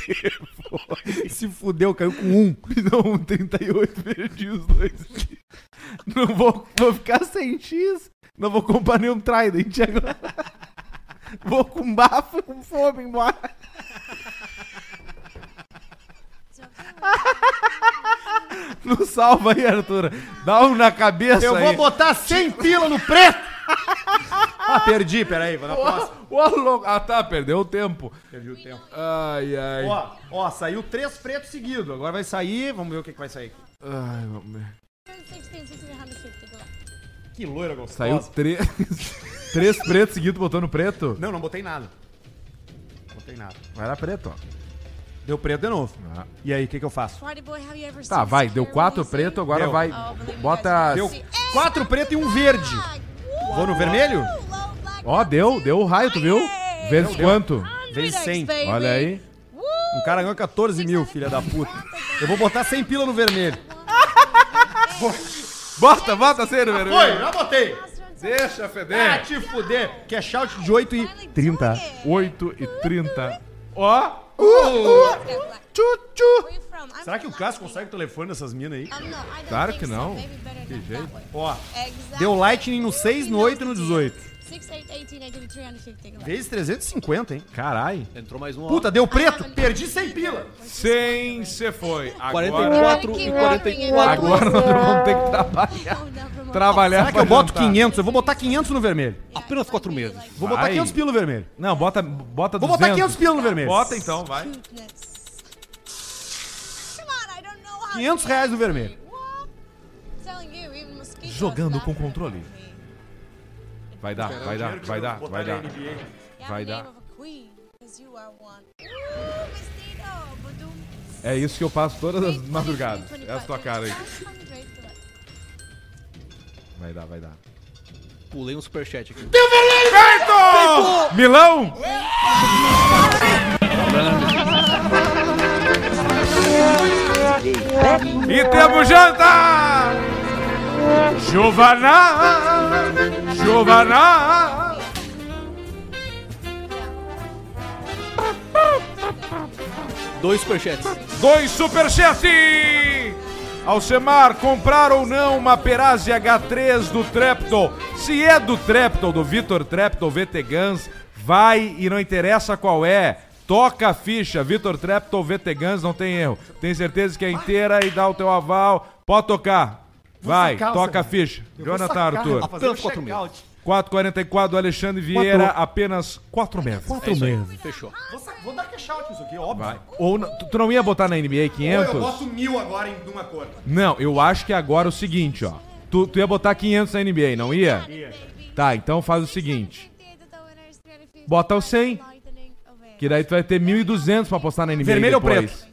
Se fudeu, caiu com um. Não, um 38, perdi os dois. Não vou, vou ficar sem X. Não vou comprar nenhum Trident agora. Vou com bafo com fome embora. Não salva aí, Arthur. Dá um na cabeça Eu aí. vou botar 100 pila no preto. Ah, perdi, peraí, vou na próxima. Ô, louco. Ah, tá, perdeu o tempo. Perdi o tempo. Ai, ai. Ó, ó, saiu três pretos seguidos. Agora vai sair, vamos ver o que, que vai sair. Ai, vamos ver. Que loira gostosa. Saiu três. três pretos seguidos botando preto? Não, não botei nada. Botei nada. Vai lá preto, ó. Deu preto de novo. Ah. E aí, o que, que eu faço? Tá, vai. Deu quatro preto, agora Deu. vai. Bota. Deu quatro preto e um verde. Vou no vermelho? Ó, deu, deu o raio, tu viu? Vezes quanto? Vezes 100. Olha aí. Um cara ganhou 14 mil, filha da puta. Eu vou botar 100 pila no vermelho. Bota, bota sério, velho. Foi, já botei. Deixa Ah, feder. te fuder. Que é shout de 8 e 30. 8 e 30. Ó. Tchu, tchu. Será que o Cássio consegue o telefone dessas minas aí? Claro que não. Que jeito. Ó, deu Lightning no 6, no 8 e no 18. 6, 8, 18, 19, 350. Vezes 350, hein? Carai. Entrou mais um. Puta, deu preto, perdi 100 pila. 100 você foi. Agora, 44 e 44. agora nós vamos ter que trabalhar. Trabalhar Será que eu boto jantar. 500? Eu vou botar 500 no vermelho. Apenas 4 meses. Vou botar Vai. 500 pila no vermelho. Não, bota, bota Vou 200. botar 500 pila no vermelho. Bota então, vai. 500 reais no vermelho. Jogando com controle. Vai dar, vai dar, vai dar, vai dar. Vai the dar. É isso que eu passo todas as 20, madrugadas. 23, É a tua cara aí. 500. Vai dar, vai dar. Pulei um superchat aqui. Feito! Milão! E temos janta! Giovanna! Giovanna! Dois superchats. Dois superchat! Alcemar, comprar ou não uma Perazzi H3 do Treptol? Se é do Treptol, do Vitor Treptol VT Guns, vai e não interessa qual é. Toca a ficha, Vitor Treptol VT Guns, não tem erro. Tem certeza que é inteira e dá o teu aval. Pode tocar. Vai, sacar, toca a ficha. Jonathan Arthur. Apenas 4 mil. 444 do Alexandre Vieira, apenas 4 meses. É isso aí. Fechou. Vou, vou dar cash out nisso aqui, óbvio. Vai. Ou não- tu, tu não ia botar na NBA Ou eu 500? boto mil agora em uma cor. Não, eu acho que agora é o seguinte, ó. Tu, tu ia botar 500 na NBA, não ia? Tá, então faz o seguinte. Bota o 100, que daí tu vai ter 1.200 pra postar na NBA Vermelho ou depois.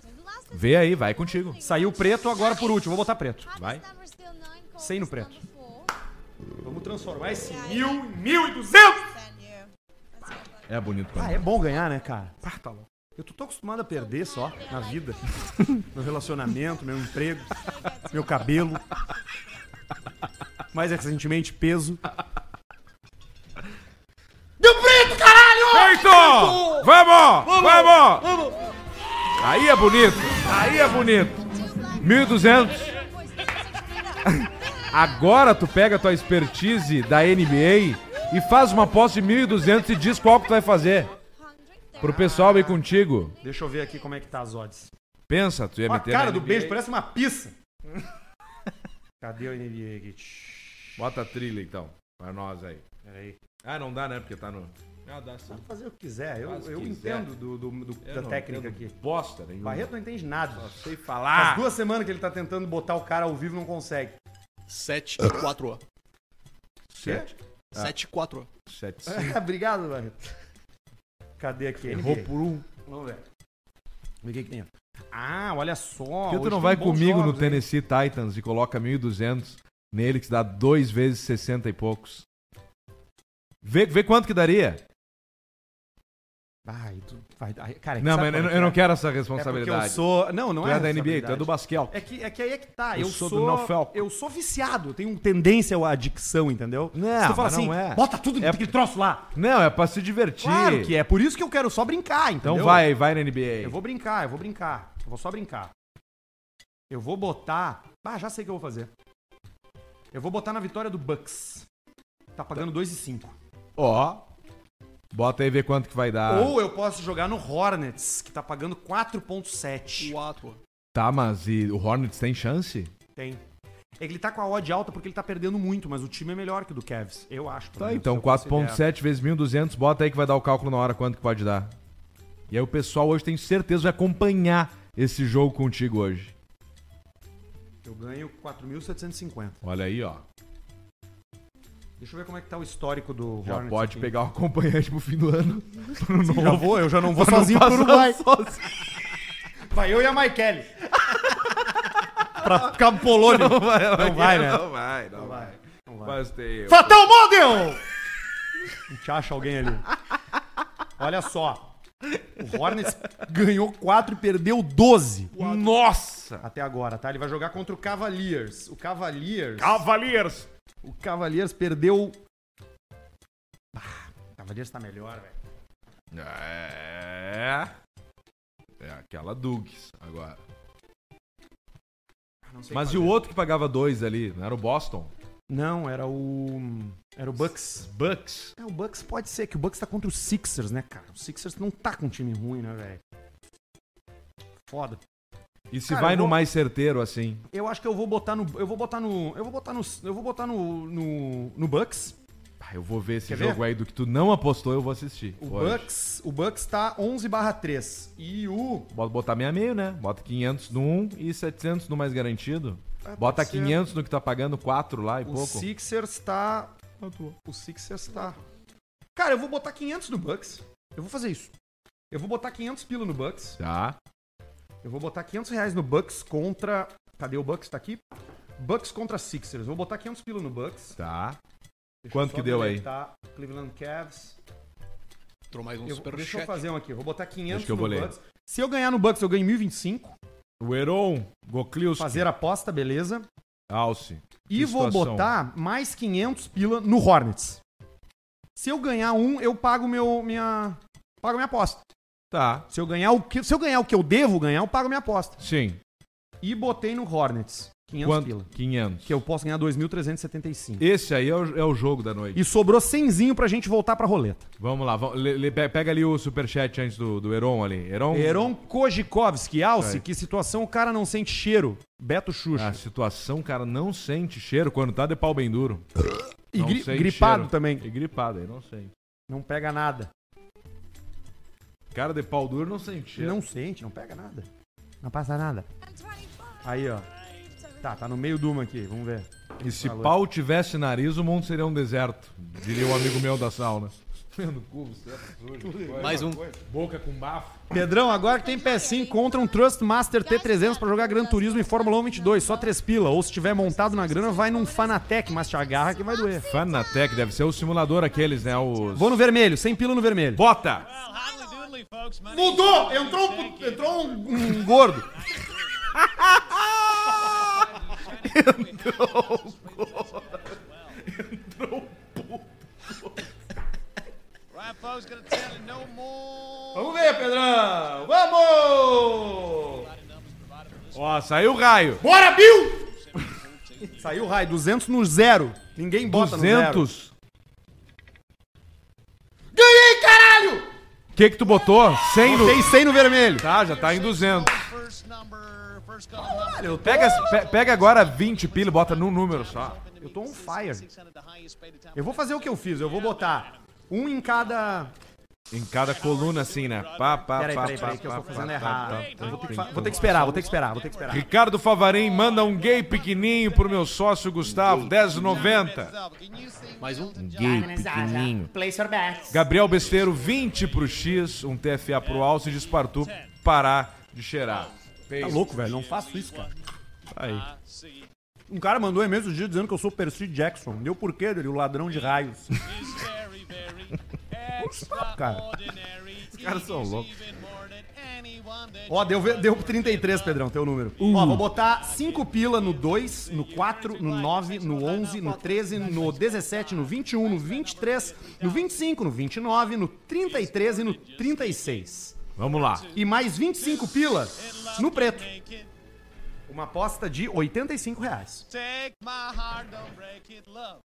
Vê aí, vai contigo. Saiu preto agora por último. Vou botar preto. Vai. 100 no preto. Vamos transformar esse mil em mil e duzentos. É bonito pra Ah, mim. é bom ganhar, né, cara? Ah, tá louco. Eu tô tão acostumado a perder só na vida. meu relacionamento, meu emprego, meu cabelo. Mais recentemente, peso. Deu preto! Feito! Vamos! Vamos! Aí é bonito. Aí é bonito. 1.200. Agora tu pega a tua expertise da NBA e faz uma aposta de 1.200 e diz qual que tu vai fazer. Pro pessoal ir contigo. Deixa eu ver aqui como é que tá as odds. Pensa, tu ia Ó, a meter cara na do NBA. beijo parece uma pizza. Cadê o NBA aqui? Bota a trilha então, pra nós aí. Peraí. Ah, não dá né, porque tá no... Ah, dá sim. Pode fazer o que quiser. Eu, Faz eu quiser. entendo do, do- do- Eu da não técnica aqui. Bosta nenhuma. Barreto não entende nada. Só sei Faz falar. duas semanas que ele tá tentando botar o cara ao vivo e não consegue. 7 e 4. Sete. 7 e 4. Sete, sim. Obrigado, Barreto. Cadê aqui? Errou NBA. por um. Vamos ver. Vamos ver o que, que tem. Ah, olha só. Por que tu não vai comigo no jogos, hein? Tennessee Titans e coloca 1.200 nele, que dá dois vezes 60 e poucos? Vê, vê quanto que daria. Ai, tu vai. ai, Cara, Não, sabe mas eu, não- é eu não que quero essa é? É responsabilidade. eu sou. Não, não tu é. é da NBA, tu é responsabilidade. do basquete. É que, é que aí é que tá. Eu Eu, sou sou. Eu sou viciado, eu tenho tendência à adicção, entendeu? Não, Se tu fala mas não assim, é. bota tudo É- naquele troço lá. Não, é pra se divertir. Claro que é. Por isso que eu quero só brincar, entendeu? Então vai, vai na NBA. Eu vou brincar, eu vou brincar. Eu vou só brincar. Eu vou botar. Ah, já sei o que eu vou fazer. Eu vou botar na vitória do Bucks. Tá pagando 2,5. Ó. Bota aí ver quanto que vai dar. Ou eu posso jogar no Hornets, que tá pagando 4,7. 4. Tá, mas e o Hornets tem chance? Tem. É que ele tá com a odd alta porque ele tá perdendo muito, mas o time é melhor que o do Cavs. Eu acho. Tá, menos, então eu considero. 4.7 vezes 1.200, bota aí que vai dar o cálculo na hora quanto que pode dar. E aí o pessoal hoje tem certeza vai acompanhar esse jogo contigo hoje. Eu ganho 4.750. Olha aí, ó. Deixa eu ver como é que tá o histórico do Já Hornets pode aqui. pegar o acompanhante pro fim do ano. Pro Já vou, eu já não vou não sozinho pro Uruguai. sozinho. Vai eu e a Maikele. pra ficar Polônia. Não vai, Não vai, né? Não vai, não, Não vai. vai. Não vai. Mas tem eu. Fatal Model! A gente acha alguém ali. Olha só. O Hornets ganhou 4 e perdeu 12 Nossa! até agora, tá? Ele vai jogar contra o Cavaliers. O Cavaliers. Cavaliers! O Cavaliers perdeu. Ah, o Cavaliers tá melhor, velho. É. É aquela Dugs agora. sei Mas e o outro que pagava dois ali? Não era o Boston? Não, era o. Era o Bucks. Bucks. É, o Bucks pode ser, que o Bucks tá contra os Sixers, né, cara? O Sixers não tá com um time ruim, né, velho? Foda. E se Cara, vai no vou- mais certeiro, assim? Eu acho que eu vou botar no. Eu vou botar no. Eu vou botar no. Eu vou botar no. No, no Bucks. Ah, eu vou ver esse Quer jogo ver? aí do que tu não apostou, eu vou assistir. O hoje. Bucks. O Bucks tá 11 3. E o. Bota botar meia meio, né? Bota 500 no 1 e 700 no mais garantido. É, Bota pode ser. 500 no que tá pagando 4 lá e O pouco. Sixers tá. O Sixers tá. Cara, eu vou botar 500 no Bucks. Eu vou fazer isso. Eu vou botar 500 pila no Bucks. Tá. Eu vou botar 500 reais no Bucks contra. Cadê o Bucks? Tá aqui? Bucks contra Sixers. Vou botar 500 pila no Bucks. Tá. Deixa Quanto que deu aí? deletar Cleveland Cavs. Entrou mais um Eu- super deixa eu fazer um aqui. Eu vou botar 500 Deixa que eu no vou ler. Bucks. Se eu ganhar no Bucks, eu ganho 1025. O Heron, Goklius, Fazer aposta, beleza. Alce. E vou situação. botar mais 500 pila no Hornets. Se eu ganhar um, eu pago meu minha pago minha aposta. Tá. Se eu ganhar o que se eu ganhar o que eu devo ganhar, eu pago minha aposta. Sim. E botei no Hornets 500 Quanto? pila, 500. que eu posso ganhar 2.375. Esse aí é o, é o jogo da noite. E sobrou 100zinho pra gente voltar pra roleta. Vamos lá. vamos- le- le- pe- pega ali o superchat antes do, do Heron ali. Heron. Heron Kojikovski, Alce, Vai. que situação o cara não sente cheiro. Beto Xuxa. A situação, cara, não sente cheiro quando tá de pau bem duro. e gri- gripado cheiro. também. E gripado, aí não sei. Não pega nada. Cara de pau duro não sente cheiro. Não sente, não pega nada. Não passa nada. Aí, ó. Tá, tá no meio de uma aqui, vamos ver. E se Falou. pau tivesse nariz, o mundo seria um deserto. Diria um amigo meu da sauna. Vendo cu, você é. Mais um. Boca com bafo. Pedrão, agora que tem PS5, contra um Trustmaster T300 pra jogar Gran Turismo e Fórmula 1 22, só 3 pila. Ou se tiver montado na grana, vai num Fanatec, mas te agarra que vai doer. Fanatec, deve ser o simulador aqueles, né? Os... Vou no vermelho, sem pila no vermelho. Bota! Mudou! Entrou um, entrou um, um gordo. Vamos ver, Pedrão! Vamos! Ó, saiu o raio. Bora, Bill! Saiu o raio, 200 no zero. Ninguém bota no zero. 200. Ganhei, caralho! O que que tu botou? 100 no... Botei 100 no vermelho. Tá, já tá em 200. Caralho, eu tô, Pega, pe- pega agora 20 pila e bota num número só. eu tô on fire. Eu vou fazer o que eu fiz, eu vou botar um em cada... Em cada coluna, assim, né? Pá, pá, Peraí, pá, peraí, pá, peraí, que eu pá, tô pá, fazendo pá, errado. pá, Vou ter, que pá, fa- vou ter que esperar, vou ter que esperar, vou ter que esperar. Ricardo Favarim manda um gay pequenininho pro meu sócio Gustavo, 10,90. Mais um. Gay pequenininho. Place your bets. Gabriel Besteiro, 20 pro X, um TFA pro Alce e Arthur parar de cheirar. Tá louco, velho, não faço isso, cara. Aí. Um cara mandou e-mail outro dia dizendo que eu sou o Percy Jackson. Deu porquê dele, o ladrão de raios. cara. Os caras são loucos. Ó, deu, deu 33, Pedrão, teu número. Ó, vou botar 5 pila no 2, no 4, no 9, no 11, no 13, no 17, no 21, no 23, no 25, no 29, no 33 e no 36. Vamos lá. E mais 25 pila no preto. Uma aposta de 85 reais.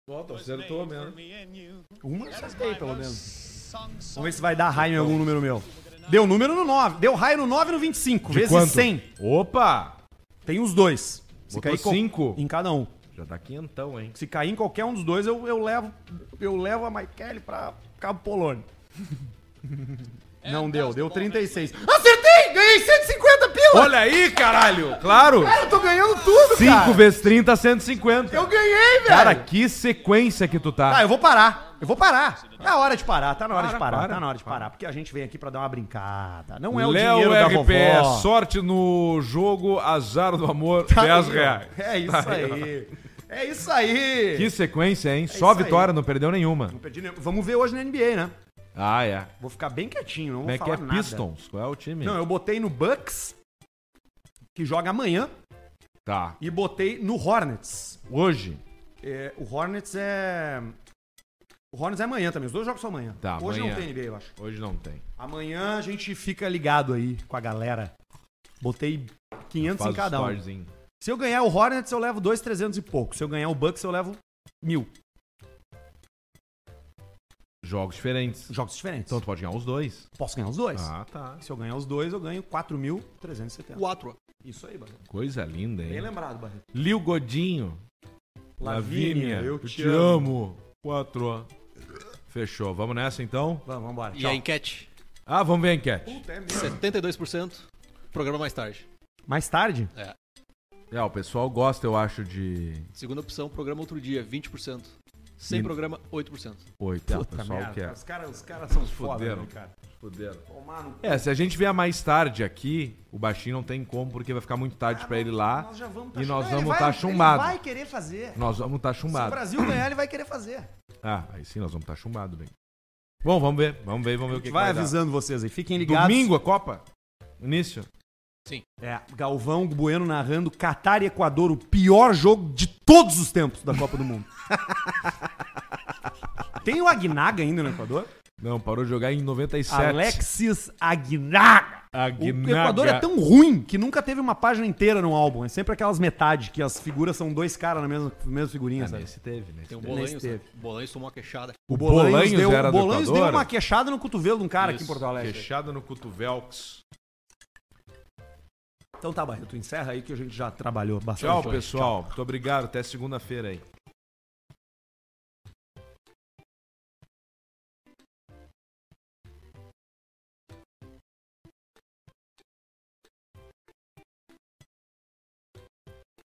Bota, acertou mesmo. Uma eu acertei, pelo menos. Vamos ver se vai dar raio em algum número meu. Deu número no 9. Deu raio no 9 e no 25. De vezes quanto? 100. Opa! Tem os dois. Se Botou cair co- cinco? Em cada um. Já tá quentão, hein? Se cair em qualquer um dos dois, eu, eu levo eu levo a Michele pra Cabo Polônio. Não deu, deu 36. Acertei! Ganhei 150 pila! Olha aí, caralho! Claro! Cara, eu tô ganhando tudo, 5 cara! vezes 30, 150. Eu ganhei, velho! Cara, que sequência que tu tá. Tá, eu vou parar. Eu vou parar. É a hora de parar, tá na hora Para, de parar, para, tá na hora de para. parar. Porque a gente vem aqui pra dar uma brincada. Não é o Léo dinheiro da RPE, vovó. sorte no jogo, azar do amor, Tá 10 aí, ó. reais. É isso Tá aí. É isso aí. Que sequência, hein? Só isso aí. vitória, não perdeu nenhuma. Não perdi nenhum. Vamos ver hoje na NBA, né? Ah, é. Vou ficar bem quietinho, não Como vou é que falar é nada. Pistons? Qual é o time? Não, eu botei no Bucks, que joga amanhã, Tá. e botei no Hornets. Hoje? É, o Hornets é. O Hornets é amanhã também. Os dois jogos são amanhã. Tá, Hoje amanhã. não tem NBA, eu acho. Hoje não tem. Amanhã a gente fica ligado aí com a galera. Botei 500 Faz em cada um. storyzinho. Se eu ganhar o Hornets, eu levo 2,300 e pouco. Se eu ganhar o Bucks, eu levo mil. Jogos diferentes. Jogos diferentes. Então tu pode ganhar os dois. posso ganhar os dois. Ah, tá. Se eu ganhar os dois, eu ganho 4.370. Quatro. Isso aí, Barreto. Coisa linda, Bem hein? lembrado, Barreto. Lil Godinho. Lavínia, eu eu te te amo. Quatro. Fechou. Vamos nessa então? Vamos, vamos embora. E a enquete? Ah, vamos ver a enquete. 72%. Programa mais tarde. Mais tarde? É, o pessoal gosta, eu acho, de Segunda opção, programa outro dia, 20%. Sem E- programa, 8%. oito. É, o Puta pessoal merda, quer. Os caras os caras são foda, Fuderam. né, cara? Fuderam. É, se a gente vier mais tarde aqui, o baixinho não tem como, porque vai ficar muito tarde pra ele lá. Nós já vamos tá E nós ele vamos vai- tá Ele chumbado. vai querer fazer. Nós vamos estar tá Se o. Brasil ganhar, ele vai querer fazer. Ah, aí sim nós vamos estar tá chumbados, bem. Bom, vamos ver. Vamos ver, vamos ver o que, que vai dar. avisando vocês aí. Fiquem ligados. Domingo a Copa? Início? É, Galvão Bueno narrando Catar e Equador, o pior jogo de todos os tempos da Copa do Mundo. Tem o Agnaga ainda no Equador? Não, parou de jogar em 97. Alexis Agnaga. Agnaga. O Equador é tão ruim que nunca teve uma página inteira no álbum. É sempre aquelas metades, que as figuras são dois caras na mesma, mesma figurinha, Ah, sabe? nesse teve, nesse Tem um teve. Bolanhos, Nesse né? teve. O Bolanhos tomou uma queixada. O Bolanhos Bolanhos deu, era o do Bolanhos deu uma queixada no cotovelo de um cara aqui em Isso, Porto Alegre. Fechada no cotovelcos. Então tá, Barreto, encerra aí que a gente já trabalhou bastante. Tchau, pessoal. Muito obrigado. Até segunda-feira aí.